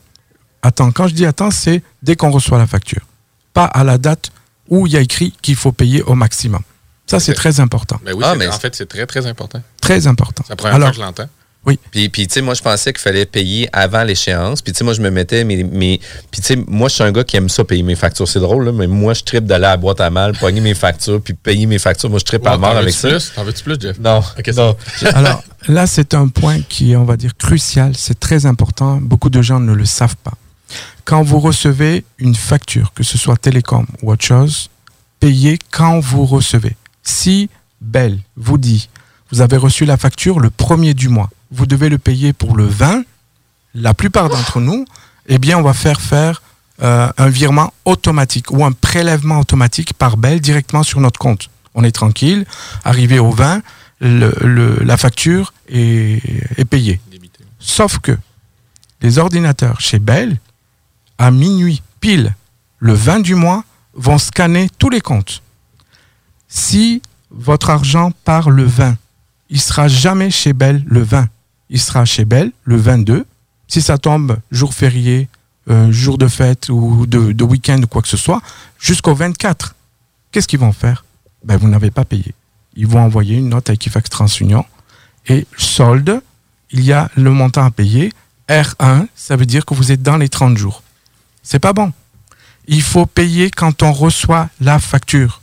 quand je dis temps, c'est dès qu'on reçoit la facture. Pas à la date où il y a écrit qu'il faut payer au maximum. Ça, c'est très important. Ben oui, Ah, c'est- mais en fait, c'est très, très important. Très important. C'est la première Alors, fois que je l'entends. Puis, puis tu sais, moi, je pensais qu'il fallait payer avant l'échéance. Puis, tu sais, moi, je me mettais mes. mes puis, tu sais, moi, je suis un gars qui aime ça, payer mes factures. C'est drôle, là, mais moi, je tripe d'aller à la boîte à mal, pogner mes factures, puis payer mes factures. Moi, je tripe à mort avec ça. T'en veux-tu plus, Jeff? Non. Alors là, c'est un point qui est, on va dire, crucial. C'est très important. Beaucoup de gens ne le savent pas. Quand vous recevez une facture, que ce soit télécom ou autre chose, payez quand vous recevez. Si Bell vous dit, vous avez reçu la facture le premier du mois, vous devez le payer pour le 20, la plupart d'entre nous, eh bien, on va faire faire euh, un virement automatique ou un prélèvement automatique par Bell directement sur notre compte. On est tranquille. Arrivé au 20, le- le- la facture est, est payée. Débité. Sauf que les ordinateurs chez Bell, à minuit pile, le 20 du mois, vont scanner tous les comptes. Si votre argent part le 20, il sera jamais chez Bell le 20. Il sera chez Bell le 22. Si ça tombe jour férié, euh, jour de fête ou de, week-end ou quoi que ce soit, jusqu'au 24, qu'est-ce qu'ils vont faire? Ben, Vous n'avez pas payé. Ils vont envoyer une note à Equifax TransUnion et solde, il y a le montant à payer. R1, ça veut dire que vous êtes dans les 30 jours. C'est pas bon. Il faut payer quand on reçoit la facture.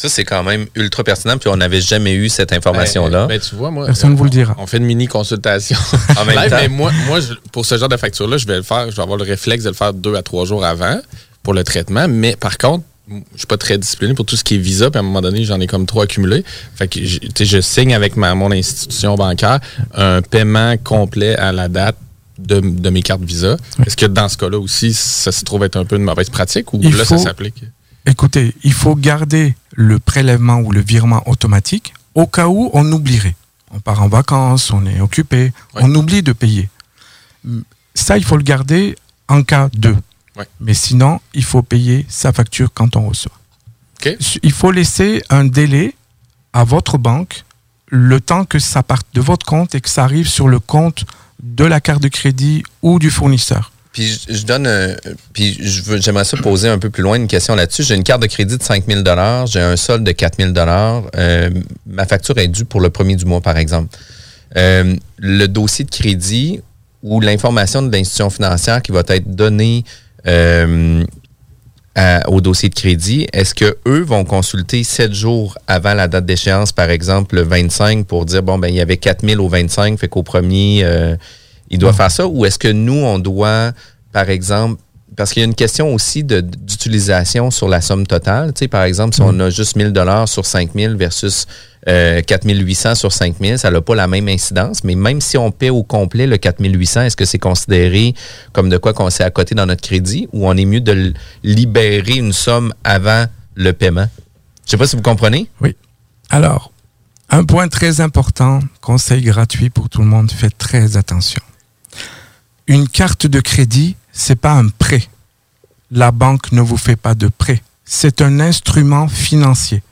Ça, c'est quand même ultra pertinent, puis on n'avait jamais eu cette information-là. Ben, ben, tu vois, moi, Personne ne vous le dira. on fait une mini consultation. En même Live, temps. mais moi, moi je- pour ce genre de facture-là, je vais le faire. Je vais avoir le réflexe de le faire deux à trois jours avant pour le traitement. Mais par contre, je suis pas très discipliné pour tout ce qui est visa. Puis à un moment donné, j'en ai comme trop accumulé. Fait que je signe avec ma, mon institution bancaire un paiement complet à la date de, de mes cartes visa. Est-ce que dans ce cas-là aussi, ça se trouve être un peu une mauvaise pratique ou Il là, ça s'applique? Écoutez, il faut garder le prélèvement ou le virement automatique au cas où on oublierait. On part en vacances, on est occupé, Ouais. on oublie de payer. Ça, il faut le garder en cas de. Mais sinon, il faut payer sa facture quand on reçoit. Il faut laisser un délai à votre banque le temps que ça parte de votre compte et que ça arrive sur le compte de la carte de crédit ou du fournisseur. Puis je, donne, euh, puis j'aimerais ça poser un peu plus loin une question là-dessus. J'ai une carte de crédit de 5 000 j'ai un solde de 4 000 euh, Ma facture est due pour le premier du mois, par exemple. Euh, le dossier de crédit ou l'information de l'institution financière qui va être donnée au dossier de crédit, est-ce qu'eux vont consulter sept jours avant la date d'échéance, par exemple le 25, pour dire, bon, ben il y avait 4 000 au 25, fait qu'au premier, euh, il doit faire ça? Ou est-ce que nous, on doit, par exemple, parce qu'il y a une question aussi d'utilisation sur la somme totale. Tu sais, par exemple, si on mm. a juste 1000 dollars sur 5000 versus 4800 euh, sur 5000, ça n'a pas la même incidence. Mais même si on paie au complet le 4800, est-ce que c'est considéré comme de quoi qu'on s'est à côté dans notre crédit ou on est mieux de libérer une somme avant le paiement? Je ne sais pas si vous comprenez. Oui. Alors, un point très important, conseil gratuit pour tout le monde, faites très attention. Une carte de crédit, c'est pas un prêt. La banque ne vous fait pas de prêt. C'est un instrument financier.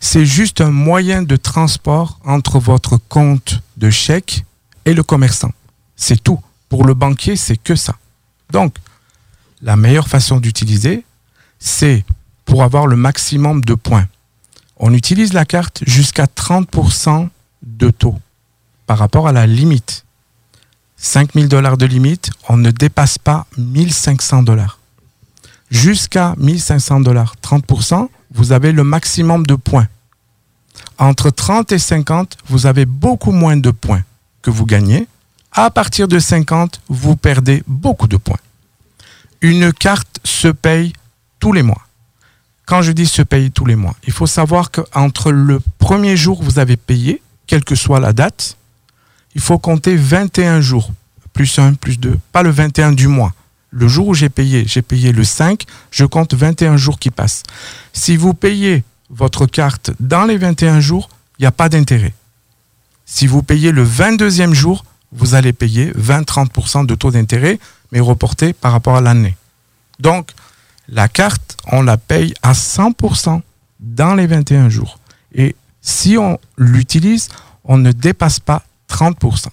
C'est juste un moyen de transport entre votre compte de chèque et le commerçant. C'est tout. Pour le banquier, c'est que ça. Donc, la meilleure façon d'utiliser, c'est pour avoir le maximum de points. On utilise la carte jusqu'à 30% de taux par rapport à la limite. 5000 dollars de limite, on ne dépasse pas 1500 dollars. Jusqu'à 1500 dollars, 30%, vous avez le maximum de points. Entre 30 et 50, vous avez beaucoup moins de points que vous gagnez. À partir de 50, vous perdez beaucoup de points. Une carte se paye tous les mois. Quand je dis se paye tous les mois, il faut savoir qu'entre le premier jour où vous avez payé, quelle que soit la date, il faut compter 21 jours, plus 1, plus 2, pas le 21 du mois. Le jour où j'ai payé, j'ai payé le 5, je compte 21 jours qui passent. Si vous payez votre carte dans les 21 jours, il n'y a pas d'intérêt. Si vous payez le 22e jour, vous allez payer 20-30% de taux d'intérêt, mais reporté par rapport à l'année. Donc, la carte, on la paye à 100% dans les 21 jours. Et si on l'utilise, on ne dépasse pas 30%.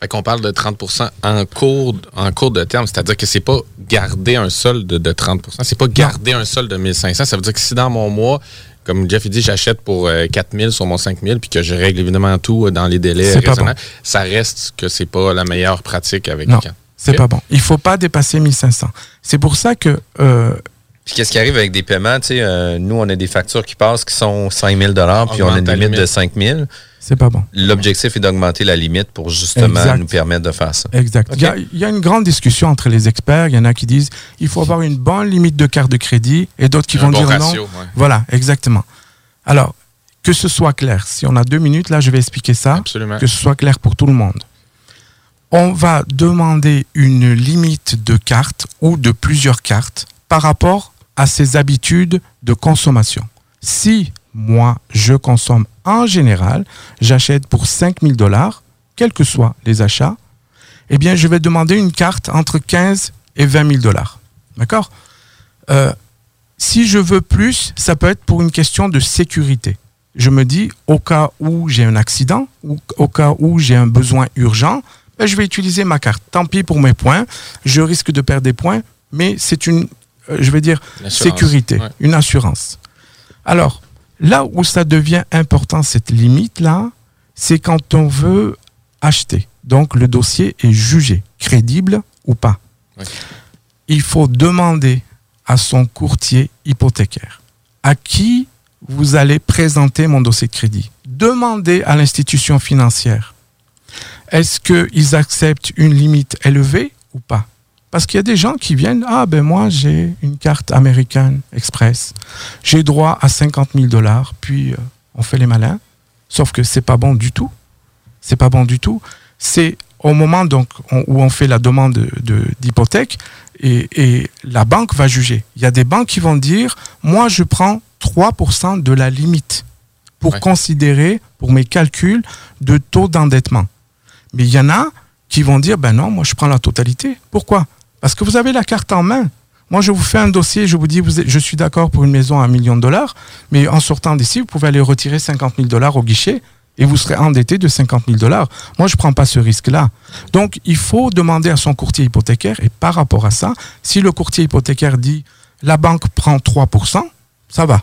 Fait qu'on parle de 30 en cours, en cours de terme, c'est-à-dire que c'est pas garder un solde de, 30% c'est pas garder un solde de 1500. Ça veut dire que si dans mon mois, comme Jeff dit, j'achète pour 4000 euh, sur mon 5000 puis que je règle évidemment tout euh, dans les délais raisonnables, ça reste que c'est pas la meilleure pratique avec non, C'est pas bon. Il faut pas dépasser 1500. C'est pour ça que euh, puis qu'est-ce qui arrive avec des paiements? nous, on a des factures qui passent qui sont 5000 puis on a une limite, limite. de 5000 c'est pas bon. L'objectif est d'augmenter la limite pour justement nous permettre de faire ça. Exact. Il, y a, une grande discussion entre les experts. Il y en a qui disent il faut avoir une bonne limite de carte de crédit et d'autres qui vont dire non. Voilà, exactement. Alors, que ce soit clair, si on a deux minutes, là, je vais expliquer ça. Absolument. Que ce soit clair pour tout le monde. On va demander une limite de cartes ou de plusieurs cartes par rapport à ses habitudes de consommation. Si moi, je consomme en général, j'achète pour 5000 dollars, quels que soient les achats, eh bien, je vais demander une carte entre 15 et 20 000 dollars. D'accord? Euh, Si je veux plus, ça peut être pour une question de sécurité. Je me dis, au cas où j'ai un accident, ou au cas où j'ai un besoin urgent, ben, je vais utiliser ma carte. Tant pis pour mes points, je risque de perdre des points, mais c'est une, euh, je vais dire, sécurité, une assurance. Alors, Là où ça devient important, cette limite-là, c'est quand on veut acheter. Donc le dossier est jugé, crédible ou pas. Il faut demander à son courtier hypothécaire à qui vous allez présenter mon dossier de crédit. Demandez à l'institution financière. Est-ce qu'ils acceptent une limite élevée ou pas? Parce qu'il y a des gens qui viennent, ah ben moi j'ai une carte américaine express, j'ai droit à 50 000 dollars, puis euh, on fait les malins. Sauf que c'est pas bon du tout. C'est pas bon du tout. C'est au moment donc où on fait la demande d'hypothèque de, et, la banque va juger. Il y a des banques qui vont dire, moi je prends 3% de la limite pour considérer, pour mes calculs de taux d'endettement. Mais il y en a qui vont dire, ben non, moi je prends la totalité. Pourquoi? Parce que vous avez la carte en main. Moi, je vous fais un dossier, je vous dis, vous je suis d'accord pour une maison à un million de dollars, mais en sortant d'ici, vous pouvez aller retirer 50 000 dollars au guichet et vous serez endetté de 50 000 dollars. Moi, je ne prends pas ce risque-là. Donc, il faut demander à son courtier hypothécaire, et par rapport à ça, si le courtier hypothécaire dit, la banque prend 3%, ça va.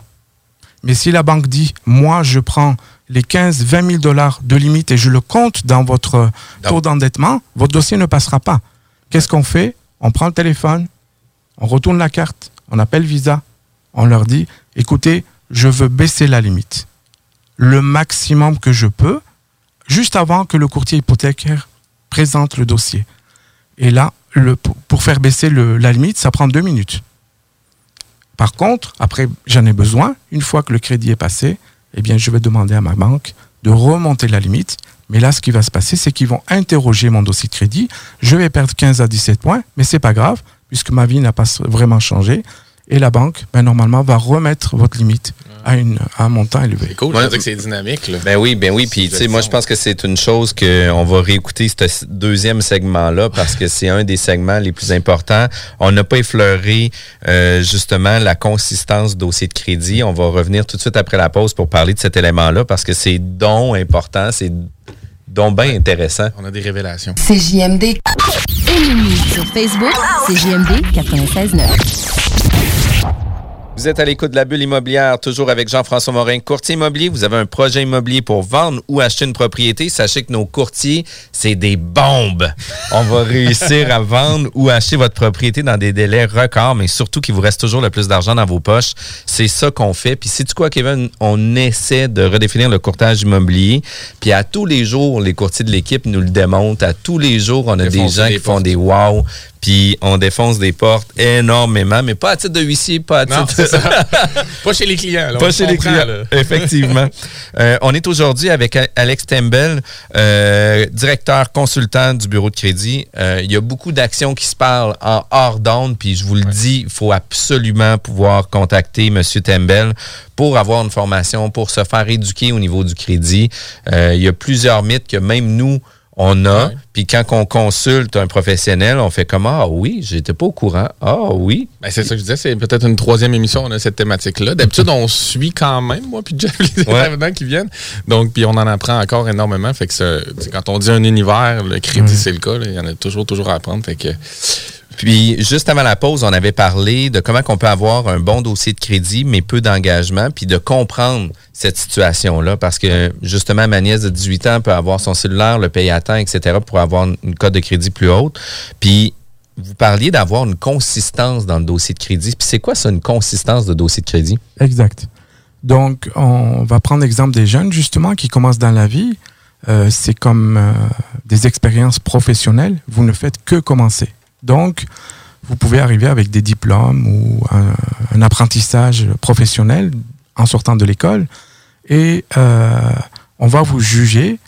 Mais si la banque dit, moi, je prends les 15, 20 000 dollars de limite et je le compte dans votre taux d'endettement, votre dossier ne passera pas. Qu'est-ce qu'on fait? On prend le téléphone, on retourne la carte, on appelle Visa, on leur dit, écoutez, je veux baisser la limite. Le maximum que je peux, juste avant que le courtier hypothécaire présente le dossier. Et là, pour faire baisser la limite, ça prend deux minutes. Par contre, après, j'en ai besoin. Une fois que le crédit est passé, eh bien, je vais demander à ma banque de remonter la limite. Mais là, ce qui va se passer, c'est qu'ils vont interroger mon dossier de crédit. Je vais perdre 15 à 17 points, mais c'est pas grave, puisque ma vie n'a pas vraiment changé. Et la banque, ben, normalement, va remettre votre limite à, une, à un montant élevé. C'est cool, Ouais. que c'est dynamique. Là. Ben oui, ben oui. Puis, tu sais, moi, je pense que c'est une chose qu'on va réécouter ce deuxième segment-là parce que c'est un des segments les plus importants. On n'a pas effleuré, euh, justement, la consistance du dossier de crédit. On va revenir tout de suite après la pause pour parler de cet élément-là parce que c'est donc important, c'est donc bien intéressant. On a des révélations. C'est JMD. Émilie sur Facebook, c'est JMD 96.9. Vous êtes à l'écoute de la bulle immobilière, toujours avec Jean-François Morin, courtier immobilier. Vous avez un projet immobilier pour vendre ou acheter une propriété. Sachez que nos courtiers, c'est des bombes. On va réussir à vendre ou acheter votre propriété dans des délais records, mais surtout qu'il vous reste toujours le plus d'argent dans vos poches. C'est ça qu'on fait. Puis, c'est du quoi, Kevin? On essaie de redéfinir le courtage immobilier. Puis, à tous les jours, les courtiers de l'équipe nous le démontrent. À tous les jours, on a des gens qui font des wow. Puis, on défonce des portes énormément, mais pas à titre de huissier, pas à Non, titre c'est ça. pas chez les clients. là, pas chez les clients, là. effectivement. Euh, on est aujourd'hui avec Alex Tembel, euh, directeur consultant du bureau de crédit. Euh, il y a beaucoup d'actions qui se parlent en hors d'onde, puis je vous le dis, il faut absolument pouvoir contacter M. Tembel pour avoir une formation, pour se faire éduquer au niveau du crédit. Euh, il y a plusieurs mythes que même nous, on a. Ouais. Puis quand on consulte un professionnel, on fait comme Ah oui, j'étais pas au courant. Ah oui. Ben, c'est ça que je disais, c'est peut-être une troisième émission, on a cette thématique-là. D'habitude, on suit quand même, moi, puis Jeff, les Ouais. intervenants qui viennent. Donc, puis on en apprend encore énormément. Fait que ça- tu sais, quand on dit un univers, le crédit, c'est le cas. là. Il y en a toujours, toujours à apprendre. Fait que Puis, juste avant la pause, on avait parlé de comment on peut avoir un bon dossier de crédit, mais peu d'engagement, puis de comprendre cette situation-là. Parce que, justement, ma nièce de 18 ans peut avoir son cellulaire, le paye à temps, etc., pour avoir une- une cote de crédit plus haute. Puis, vous parliez d'avoir une consistance dans le dossier de crédit. Puis, c'est quoi ça, une consistance de dossier de crédit? Exact. Donc, on va prendre l'exemple des jeunes, justement, qui commencent dans la vie. Euh, c'est comme euh, des expériences professionnelles. Vous ne faites que commencer. Donc, vous pouvez arriver avec des diplômes ou un, apprentissage professionnel en sortant de l'école et euh, on va vous juger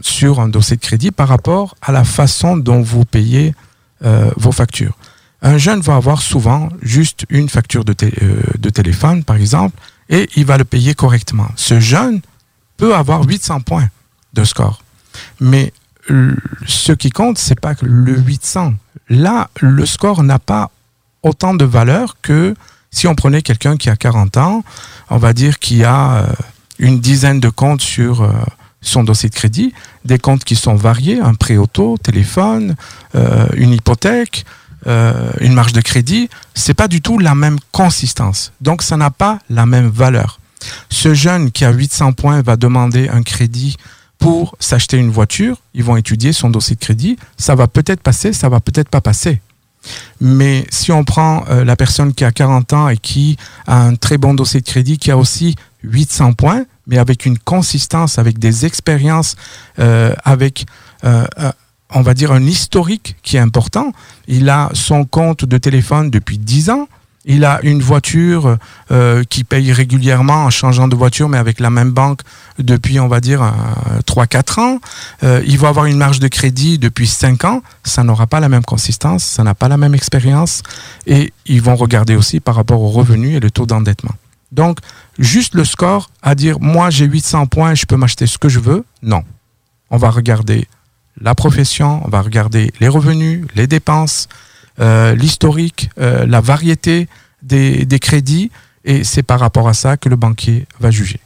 sur un dossier de crédit par rapport à la façon dont vous payez euh, vos factures. Un jeune va avoir souvent juste une facture de, euh, de téléphone, par exemple, et il va le payer correctement. Ce jeune peut avoir 800 points de score. Mais ce qui compte, c'est pas que le 800. Là, le score n'a pas autant de valeur que si on prenait quelqu'un qui a 40 ans, on va dire qu'il a euh, une dizaine de comptes sur euh, son dossier de crédit, des comptes qui sont variés, un prêt auto, téléphone, euh, une hypothèque, une marge de crédit, c'est pas du tout la même consistance. Donc ça n'a pas la même valeur. Ce jeune qui a 800 points va demander un crédit pour s'acheter une voiture, ils vont étudier son dossier de crédit, ça va peut-être passer, ça va peut-être pas passer. Mais si on prend euh, la personne qui a 40 ans et qui a un très bon dossier de crédit, qui a aussi 800 points, mais avec une consistance, avec des expériences, euh, avec, euh, euh, on va dire, un historique qui est important. Il a son compte de téléphone depuis 10 ans. Il a une voiture euh, qui paye régulièrement en changeant de voiture, mais avec la même banque depuis, on va dire, euh, 3-4 ans. Euh, il va avoir une marge de crédit depuis 5 ans. Ça n'aura pas la même consistance, ça n'a pas la même expérience. Et ils vont regarder aussi par rapport aux revenus et le taux d'endettement. Donc, juste le score à dire, moi j'ai 800 points, je peux m'acheter ce que je veux, non. On va regarder la profession, on va regarder les revenus, les dépenses, euh, l'historique, euh, la variété des, des crédits, et c'est par rapport à ça que le banquier va juger.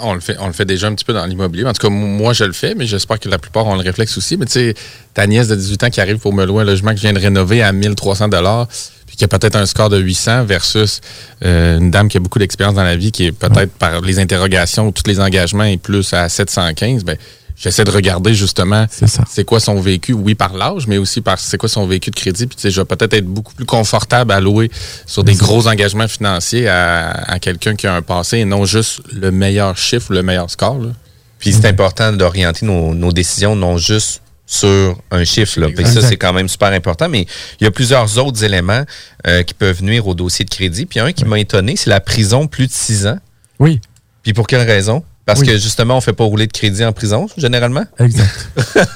On le fait, on le fait déjà un petit peu dans l'immobilier. En tout cas, moi, je le fais, mais j'espère que la plupart ont le réflexe aussi. Mais tu sais, ta nièce de 18 ans qui arrive pour me louer un logement que je viens de rénover à 1300 dollars, puis qui a peut-être un score de 800 versus euh, une dame qui a beaucoup d'expérience dans la vie, qui est peut-être par les interrogations ou tous les engagements et plus à 715, ben j'essaie de regarder justement c'est quoi son vécu, oui par l'âge, mais aussi par c'est quoi son vécu de crédit. Puis tu sais, je vais peut-être être beaucoup plus confortable à louer sur des gros engagements financiers à, à quelqu'un qui a un passé et non juste le meilleur chiffre ou le meilleur score. là. Puis c'est important d'orienter nos, nos décisions non juste sur un chiffre. Là. Ça, c'est quand même super important. Mais il y a plusieurs autres éléments euh, qui peuvent nuire au dossier de crédit. Puis un qui m'a étonné, c'est la prison plus de six ans. Oui. Puis pour quelle raison? Parce Oui. que justement, on fait pas rouler de crédit en prison, généralement? Exact.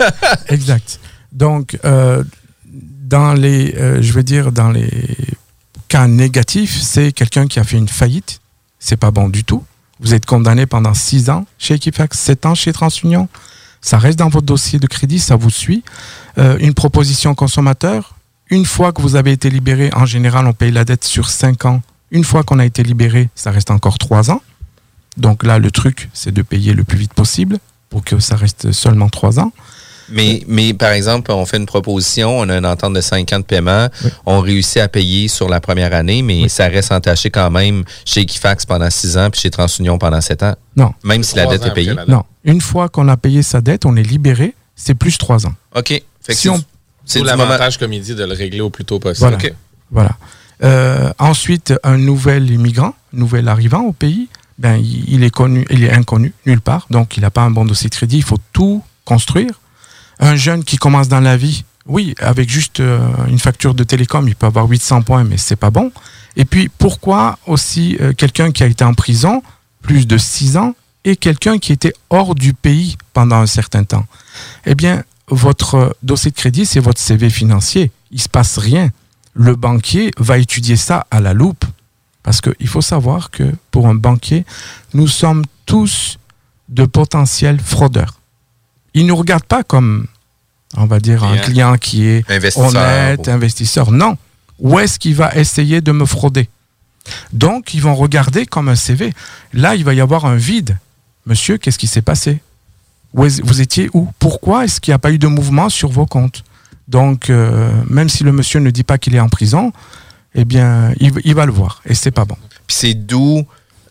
exact. Donc, euh, dans les, euh, je veux dire, dans les cas négatifs, c'est quelqu'un qui a fait une faillite. C'est pas bon du tout. Vous êtes condamné pendant six ans chez Equifax, sept ans chez TransUnion. Ça reste dans votre dossier de crédit, ça vous suit. Euh, une proposition consommateur. Une fois que vous avez été libéré, en général, on paye la dette sur cinq ans. Une fois qu'on a été libéré, ça reste encore trois ans. Donc là, le truc, c'est de payer le plus vite possible pour que ça reste seulement trois ans. Mais, mais par exemple, on fait une proposition, on a une entente de 5 ans de paiement, on réussit à payer sur la première année, mais ça reste entaché quand même chez Equifax pendant 6 ans puis chez TransUnion pendant 7 ans. Non. Même si la dette est payée. Non, une fois qu'on a payé sa dette, on est libéré, c'est plus trois ans. OK. Fait que Si c'est- l'avantage, comme il dit, de le régler au plus tôt possible. Voilà. Voilà. Euh, ensuite, un nouvel immigrant, nouvel arrivant au pays, ben, il est connu, il est inconnu nulle part, donc il n'a pas un bon dossier de crédit. Il faut tout construire. Un jeune qui commence dans la vie, oui, avec juste euh, une facture de télécom, il peut avoir 800 points, mais c'est pas bon. Et puis, pourquoi aussi euh, quelqu'un qui a été en prison plus de 6 ans et quelqu'un qui était hors du pays pendant un certain temps? Eh bien, votre dossier de crédit, c'est votre CV financier. Il se passe rien. Le banquier va étudier ça à la loupe. Parce qu'il faut savoir que pour un banquier, nous sommes tous de potentiels fraudeurs. Il ne nous regarde pas comme, on va dire, un Client. qui est Investisseur. honnête, investisseur. Non. Où est-ce qu'il va essayer de me frauder? Donc, ils vont regarder comme un CV. Là, il va y avoir un vide. Monsieur, qu'est-ce qui s'est passé? Vous étiez où? Pourquoi est-ce qu'il n'y a pas eu de mouvement sur vos comptes? Donc, euh, même si le monsieur ne dit pas qu'il est en prison, eh bien, il, il va le voir. Et c'est pas bon. Puis c'est d'où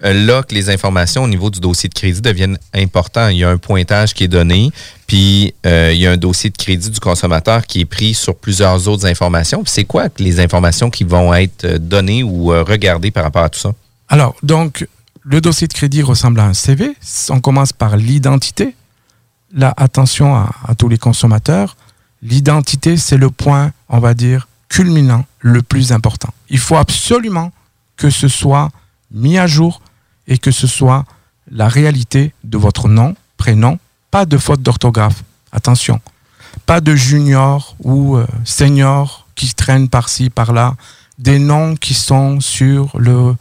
euh, là que les informations au niveau du dossier de crédit deviennent importantes. Il y a un pointage qui est donné, puis euh, il y a un dossier de crédit du consommateur qui est pris sur plusieurs autres informations. Puis c'est quoi les informations qui vont être euh, données ou regardées par rapport à tout ça? Alors, donc, le dossier de crédit ressemble à un CV. On commence par l'identité. Là, attention à, à tous les consommateurs. L'identité, c'est le point, on va dire, culminant, le plus important. Il faut absolument que ce soit mis à jour et que ce soit la réalité de votre nom, prénom, pas de faute d'orthographe. Attention, pas de junior ou euh, senior qui traînent par-ci, par-là, des noms qui sont sur le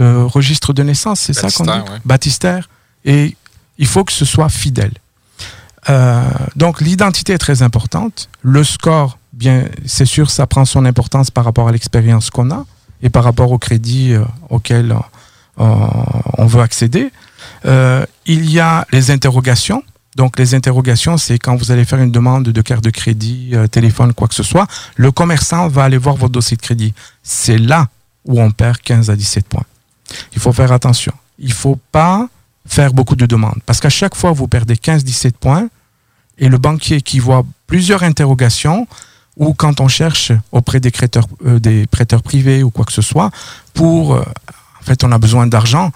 euh, registre de naissance, c'est ça qu'on dit? Baptistère, ouais. Baptistère. Et il faut que ce soit fidèle. Euh, donc l'identité est très importante. Le score, bien, c'est sûr, ça prend son importance par rapport à l'expérience qu'on a et par rapport au crédit euh, auquel euh, on veut accéder. Euh, il y a les interrogations. Donc les interrogations, c'est quand vous allez faire une demande de carte de crédit, euh, téléphone, quoi que ce soit, le commerçant va aller voir votre dossier de crédit. C'est là où on perd 15 à 17 points. Il faut faire attention. Il ne faut pas faire beaucoup de demandes. Parce qu'à chaque fois, vous perdez 15-17 points. Et le banquier qui voit plusieurs interrogations, ou quand on cherche auprès des euh, des prêteurs privés ou quoi que ce soit, pour, euh, en fait, on a besoin d'argent,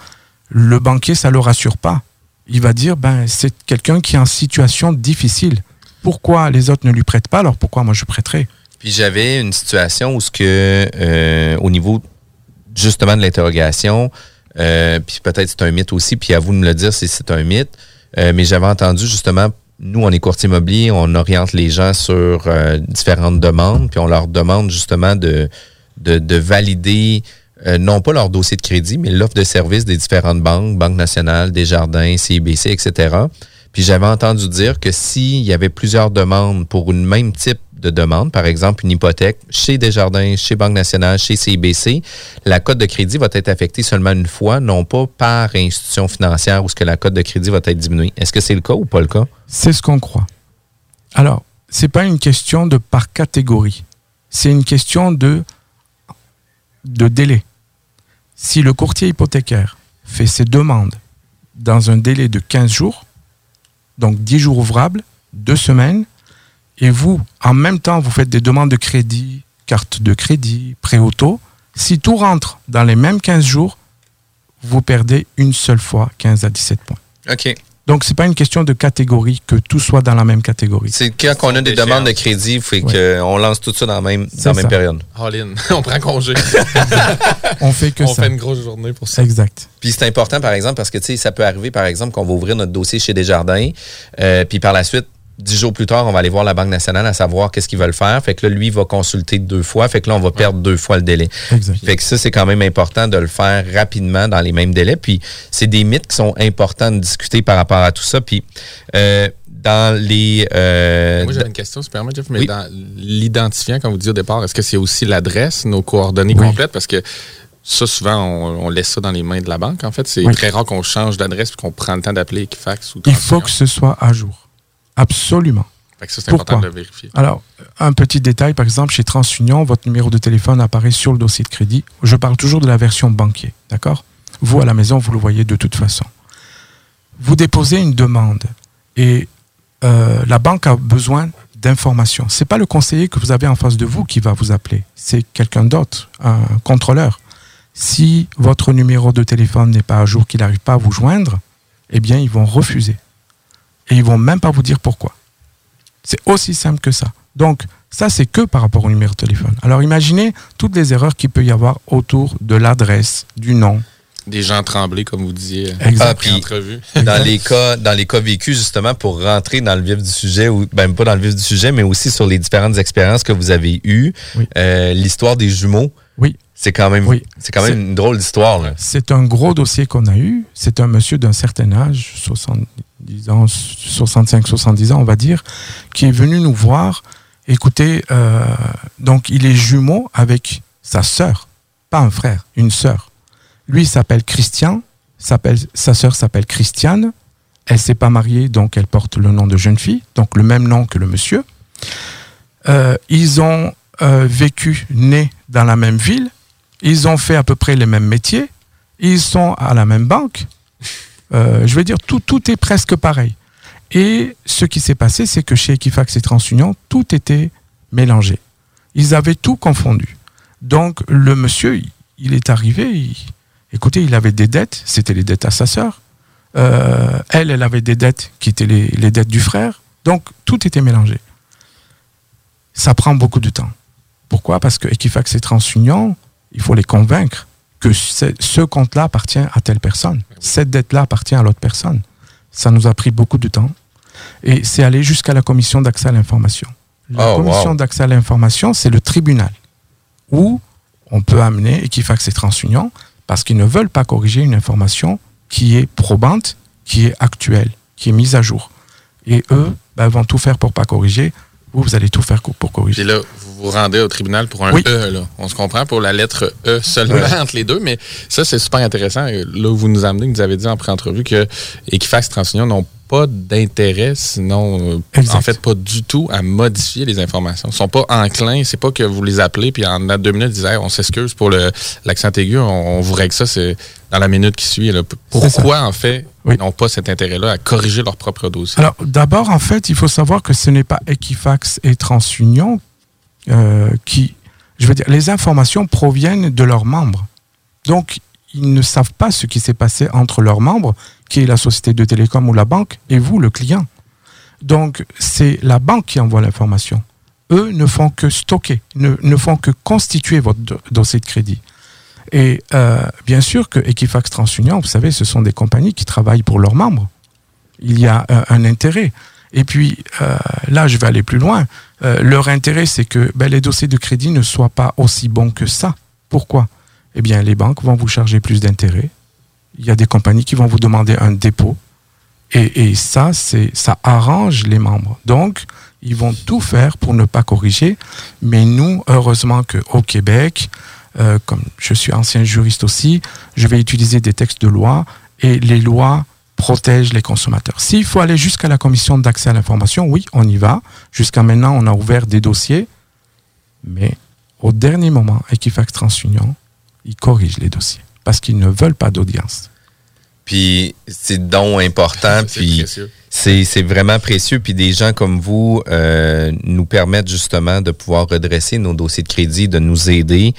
le banquier, ça ne le rassure pas. Il va dire, ben, c'est quelqu'un qui est en situation difficile. Pourquoi les autres ne lui prêtent pas, alors pourquoi moi je prêterai Puis j'avais une situation où ce que euh, au niveau justement de l'interrogation, puis peut-être c'est un mythe aussi, puis à vous de me le dire si c'est un mythe, mais j'avais entendu justement, nous on est courtier immobilier, on oriente les gens sur euh, différentes demandes, puis on leur demande justement de, de, de valider euh, non pas leur dossier de crédit, mais l'offre de service des différentes banques, Banque nationale, Desjardins, CIBC, etc. Puis j'avais entendu dire que s'il y avait plusieurs demandes pour une même type de demande, par exemple une hypothèque chez Desjardins, chez Banque nationale, chez CIBC, la cote de crédit va être affectée seulement une fois, non pas par institution financière où ce que la cote de crédit va être diminuée. Est-ce que c'est le cas ou pas le cas? C'est ce qu'on croit. Alors, c'est pas une question de par catégorie. C'est une question de, de délai. Si le courtier hypothécaire fait ses demandes dans un délai de 15 jours, donc 10 jours ouvrables, 2 semaines, et vous, en même temps, vous faites des demandes de crédit, carte de crédit, prêt auto, si tout rentre dans les mêmes 15 jours, vous perdez une seule fois 15 à 17 points. OK. Donc, c'est pas une question de catégorie, que tout soit dans la même catégorie. C'est quand on a des demandes de crédit, fait qu'on lance tout ça dans la même, dans la même ça. période. All in. on prend congé. On fait que on ça. fait une grosse journée pour ça. Exact. Puis c'est important, par exemple, parce que tu sais, ça peut arriver, par exemple, qu'on va ouvrir notre dossier chez Desjardins, euh, puis par la suite, dix jours plus tard, on va aller voir la Banque nationale à savoir qu'est-ce qu'ils veulent faire. Fait que là, lui, il va consulter deux fois. Fait que là, on va perdre deux fois le délai. Fait que ça, c'est quand même important de le faire rapidement dans les mêmes délais. Puis c'est des mythes qui sont importants de discuter par rapport à tout ça. Puis euh, dans les... euh, Moi, j'avais une question, si tu permets, Jeff, mais Oui. dans l'identifiant, comme vous dites au départ, est-ce que c'est aussi l'adresse, nos coordonnées Oui. complètes? Parce que ça, souvent, on, on laisse ça dans les mains de la banque. En fait, c'est Oui. très rare qu'on change d'adresse et qu'on prend le temps d'appeler Equifax ou Il faut que ce soit à jour. Absolument. Fait que ça, c'est important de Pourquoi le vérifier. Alors, un petit détail, par exemple, chez TransUnion, votre numéro de téléphone apparaît sur le dossier de crédit. Je parle toujours de la version banquier, d'accord? Vous, à la maison, vous le voyez de toute façon. Vous déposez une demande et euh, la banque a besoin d'informations. Ce n'est pas le conseiller que vous avez en face de vous qui va vous appeler, c'est quelqu'un d'autre, un contrôleur. Si votre numéro de téléphone n'est pas à jour, qu'il n'arrive pas à vous joindre, eh bien, ils vont refuser. Et ils vont même pas vous dire pourquoi. C'est aussi simple que ça. Donc, ça, c'est que par rapport au numéro de téléphone. Alors, imaginez toutes les erreurs qu'il peut y avoir autour de l'adresse, du nom. Des gens tremblés, comme vous disiez, Exact. Ah, après puis- entrevue. dans les cas dans les cas vécus justement pour rentrer dans le vif du sujet ou même pas dans le vif du sujet mais aussi sur les différentes expériences que vous avez eues Oui. euh, l'histoire des jumeaux Oui. c'est quand même Oui. c'est quand même une drôle d'histoire. C'est un gros dossier qu'on a eu. C'est un monsieur d'un certain âge, 70 ans, 65, 70 ans, on va dire, qui est venu nous voir. Écoutez, euh, donc il est jumeau avec sa sœur, pas un frère, une sœur. Lui s'appelle Christian, s'appelle, sa sœur s'appelle Christiane. Elle s'est pas mariée, donc elle porte le nom de jeune fille, donc le même nom que le monsieur. Euh, ils ont euh, vécu, nés dans la même ville. Ils ont fait à peu près les mêmes métiers. Ils sont à la même banque. Euh, je veux dire, tout, est presque pareil. Et ce qui s'est passé, c'est que chez Equifax et TransUnion, tout était mélangé. Ils avaient tout confondu. Donc, le monsieur, il, est arrivé, écoutez, il avait des dettes, c'était les dettes à sa sœur. Euh, elle, elle avait des dettes qui étaient les dettes du frère. Donc, tout était mélangé. Ça prend beaucoup de temps. Pourquoi? Parce que Equifax et TransUnion, il faut les convaincre que ce, compte-là appartient à telle personne. Cette dette-là appartient à l'autre personne. Ça nous a pris beaucoup de temps. Et c'est allé jusqu'à la commission d'accès à l'information. La Oh, commission wow. d'accès à l'information, c'est le tribunal où on peut amener Equifax et TransUnion parce qu'ils ne veulent pas corriger une information qui est probante, qui est actuelle, qui est mise à jour. Et eux ben, vont tout faire pour pas corriger. Vous, vous allez tout faire pour corriger. Puis là, vous vous rendez au tribunal pour un Oui. E. Là. On se comprend pour la lettre E seulement Ouais. entre les deux, mais ça, c'est super intéressant. Là où vous nous amenez, vous nous avez dit en pré-entrevue que Equifax Transignon n'ont pas d'intérêt, sinon, euh, Exact. en fait, pas du tout à modifier les informations. Ils sont pas enclins. C'est pas que vous les appelez, puis en deux minutes, ils disent Hey, on s'excuse pour le- l'accent aigu, on, on vous règle ça c'est dans la minute qui suit. là. Pourquoi, en fait, Oui. ils n'ont pas cet intérêt-là à corriger leur propre dossier? Alors, d'abord, en fait, il faut savoir que ce n'est pas Equifax et TransUnion euh, qui. Je veux dire, les informations proviennent de leurs membres. Donc, ils ne savent pas ce qui s'est passé entre leurs membres, qui est la société de télécom ou la banque, et vous, le client. Donc, c'est la banque qui envoie l'information. Eux ne font que stocker, ne, ne font que constituer votre do- dossier de crédit. Et euh, bien sûr que Equifax TransUnion, vous savez, ce sont des compagnies qui travaillent pour leurs membres. Il y a euh, un intérêt. Et puis, là, je vais aller plus loin. Euh, leur intérêt, c'est que ben, les dossiers de crédit ne soient pas aussi bons que ça. Pourquoi? Eh bien, les banques vont vous charger plus d'intérêts. Il y a des compagnies qui vont vous demander un dépôt. Et, et ça, ça arrange les membres. Donc, ils vont tout faire pour ne pas corriger. Mais nous, heureusement qu'au Québec, euh, comme je suis ancien juriste aussi, je vais utiliser des textes de loi et les lois protègent les consommateurs. S'il faut aller jusqu'à la commission d'accès à l'information, oui, on y va. Jusqu'à maintenant, on a ouvert des dossiers, mais au dernier moment, Equifax TransUnion, ils corrigent les dossiers parce qu'ils ne veulent pas d'audience. Puis c'est donc important, puis c'est c'est vraiment précieux. Puis des gens comme vous euh, nous permettent justement de pouvoir redresser nos dossiers de crédit, de nous aider.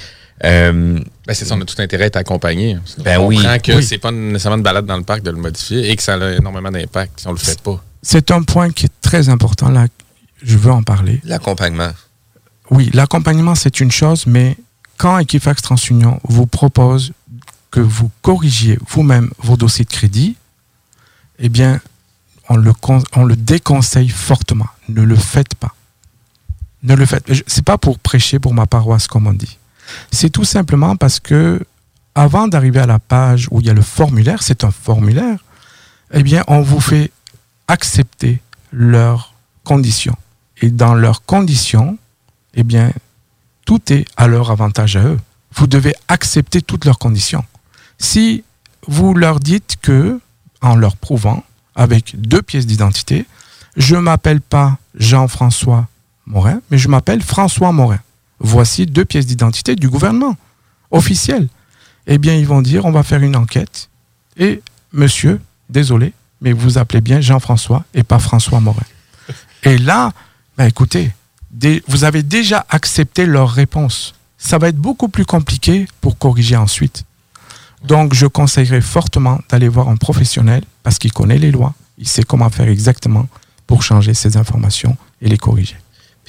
Euh, Ben, c'est ça, on a tout intérêt à être accompagné. Ben on oui. comprend que Oui. c'est pas nécessairement une balade dans le parc de le modifier et que ça a énormément d'impact si on le fait pas. C'est un point qui est très important là. Je veux en parler. L'accompagnement. Oui, l'accompagnement, c'est une chose, mais quand Equifax TransUnion vous propose que vous corrigiez vous-même vos dossiers de crédit, eh bien, on le, on le déconseille fortement. Ne le faites pas. Ne le faites. C'est pas pour prêcher pour ma paroisse, comme on dit. C'est tout simplement parce que avant d'arriver à la page où il y a le formulaire, c'est un formulaire, eh on vous fait accepter leurs conditions. Et dans leurs conditions, eh bien, tout est à leur avantage à eux. Vous devez accepter toutes leurs conditions. Si vous leur dites que, en leur prouvant, avec deux pièces d'identité, je ne m'appelle pas Jean-François Morin, mais je m'appelle François Morin. Voici deux pièces d'identité du gouvernement officiel. Eh bien, ils vont dire, on va faire une enquête. Et monsieur, désolé, mais vous appelez bien Jean-François et pas François Morin. Et là, ben écoutez, vous avez déjà accepté leur réponse. Ça va être beaucoup plus compliqué pour corriger ensuite. Donc, je conseillerais fortement d'aller voir un professionnel parce qu'il connaît les lois, il sait comment faire exactement pour changer ces informations et les corriger.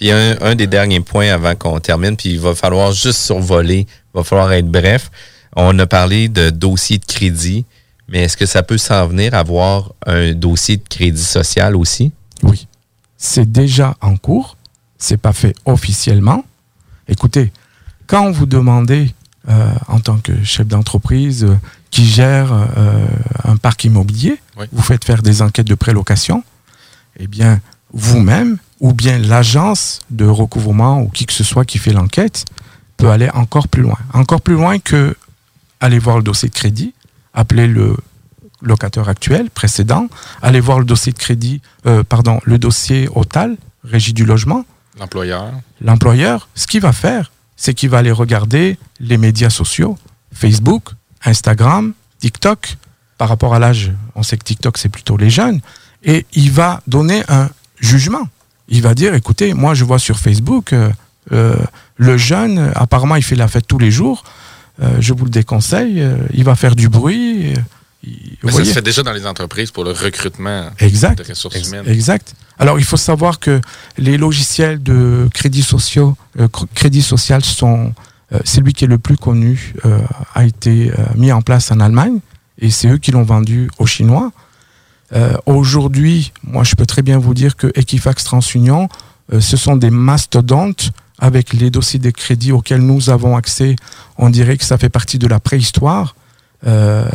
Puis un, un des derniers points avant qu'on termine, puis il va falloir juste survoler, il va falloir être bref. On a parlé de dossier de crédit, mais est-ce que ça peut s'en venir avoir un dossier de crédit social aussi? Oui. C'est déjà en cours. C'est pas fait officiellement. Écoutez, quand vous demandez euh, en tant que chef d'entreprise euh, qui gère euh, un parc immobilier, Oui. vous faites faire des enquêtes de prélocation, eh bien, vous-même ou bien l'agence de recouvrement ou qui que ce soit qui fait l'enquête peut aller encore plus loin. Encore plus loin que aller voir le dossier de crédit, appeler le locataire actuel, précédent, aller voir le dossier de crédit, euh, pardon, le dossier OTAL, Régie du logement, L'employeur. l'employeur, ce qu'il va faire, c'est qu'il va aller regarder les médias sociaux, Facebook, Instagram, TikTok. Par rapport à l'âge, on sait que TikTok, c'est plutôt les jeunes. Et il va donner un jugement. Il va dire, écoutez, moi, je vois sur Facebook, euh, euh, le jeune, apparemment, il fait la fête tous les jours. Euh, je vous le déconseille. euh, il va faire du bruit. euh, il- Mais ça se fait déjà dans les entreprises pour le recrutement Exact. de ressources Ex- humaines. Exact. Alors, il faut savoir que les logiciels de crédit, sociaux, euh, cr- crédit social sont. celui qui est le plus connu euh, a été euh, mis en place en Allemagne et c'est eux qui l'ont vendu aux Chinois. Euh, Aujourd'hui, moi, je peux très bien vous dire que Equifax TransUnion, euh, ce sont des mastodontes avec les dossiers de crédit auxquels nous avons accès. On dirait que ça fait partie de la préhistoire. Euh,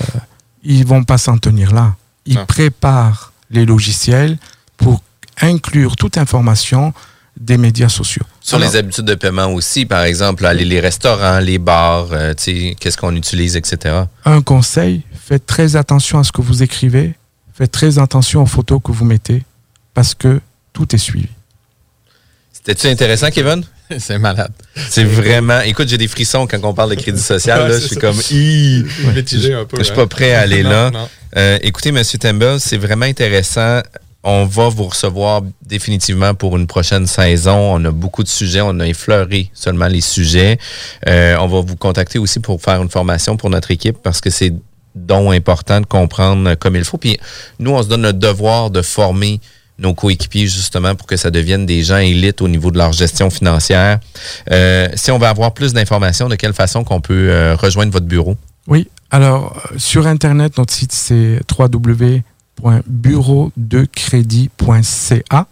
ils vont pas s'en tenir là. Ils Non. préparent les logiciels pour inclure toute information des médias sociaux. Sur Alors, les habitudes de paiement aussi, par exemple, aller les restaurants, les bars, euh, tu sais, qu'est-ce qu'on utilise, etc. un conseil, faites très attention à ce que vous écrivez, faites très attention aux photos que vous mettez, parce que tout est suivi. C'était-tu intéressant, Kevin? C'est malade. C'est vraiment. Écoute, j'ai des frissons quand on parle de crédit social. Ouais, là, je suis ça. comme. Je suis hein. pas prêt à aller Non, là. non. Euh, écoutez, M. Temple, c'est vraiment intéressant. On va vous recevoir définitivement pour une prochaine saison. On a beaucoup de sujets. On a effleuré seulement les sujets. Euh, on va vous contacter aussi pour faire une formation pour notre équipe parce que c'est donc important de comprendre comme il faut. Puis nous, on se donne le devoir de former nos coéquipiers justement pour que ça devienne des gens élites au niveau de leur gestion financière. Euh, si on veut avoir plus d'informations, de quelle façon qu'on peut euh, rejoindre votre bureau? Oui, alors euh, sur Internet, notre site c'est www.bureaudecrédit.ca.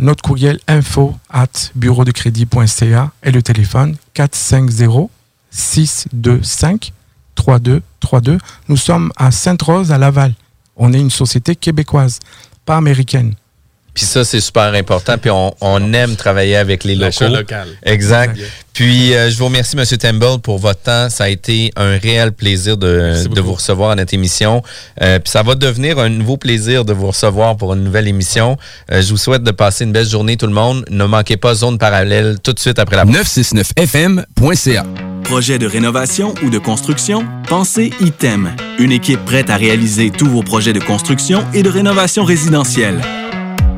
Notre courriel info at bureaudecrédit.ca et le téléphone 450 625 3232. Nous sommes à Sainte-Rose à Laval. On est une société québécoise, pas américaine. Puis ça, c'est super important. Puis on, on aime travailler avec les locaux. local. Exact. Puis euh, je vous remercie, M. Temple, pour votre temps. Ça a été un réel plaisir de, de vous recevoir à notre émission. Euh, puis ça va devenir un nouveau plaisir de vous recevoir pour une nouvelle émission. Euh, je vous souhaite de passer une belle journée, tout le monde. Ne manquez pas Zone Parallèle tout de suite après la 969fm.ca. Projet de rénovation ou de construction? Pensez ITEM. Une équipe prête à réaliser tous vos projets de construction et de rénovation résidentielle.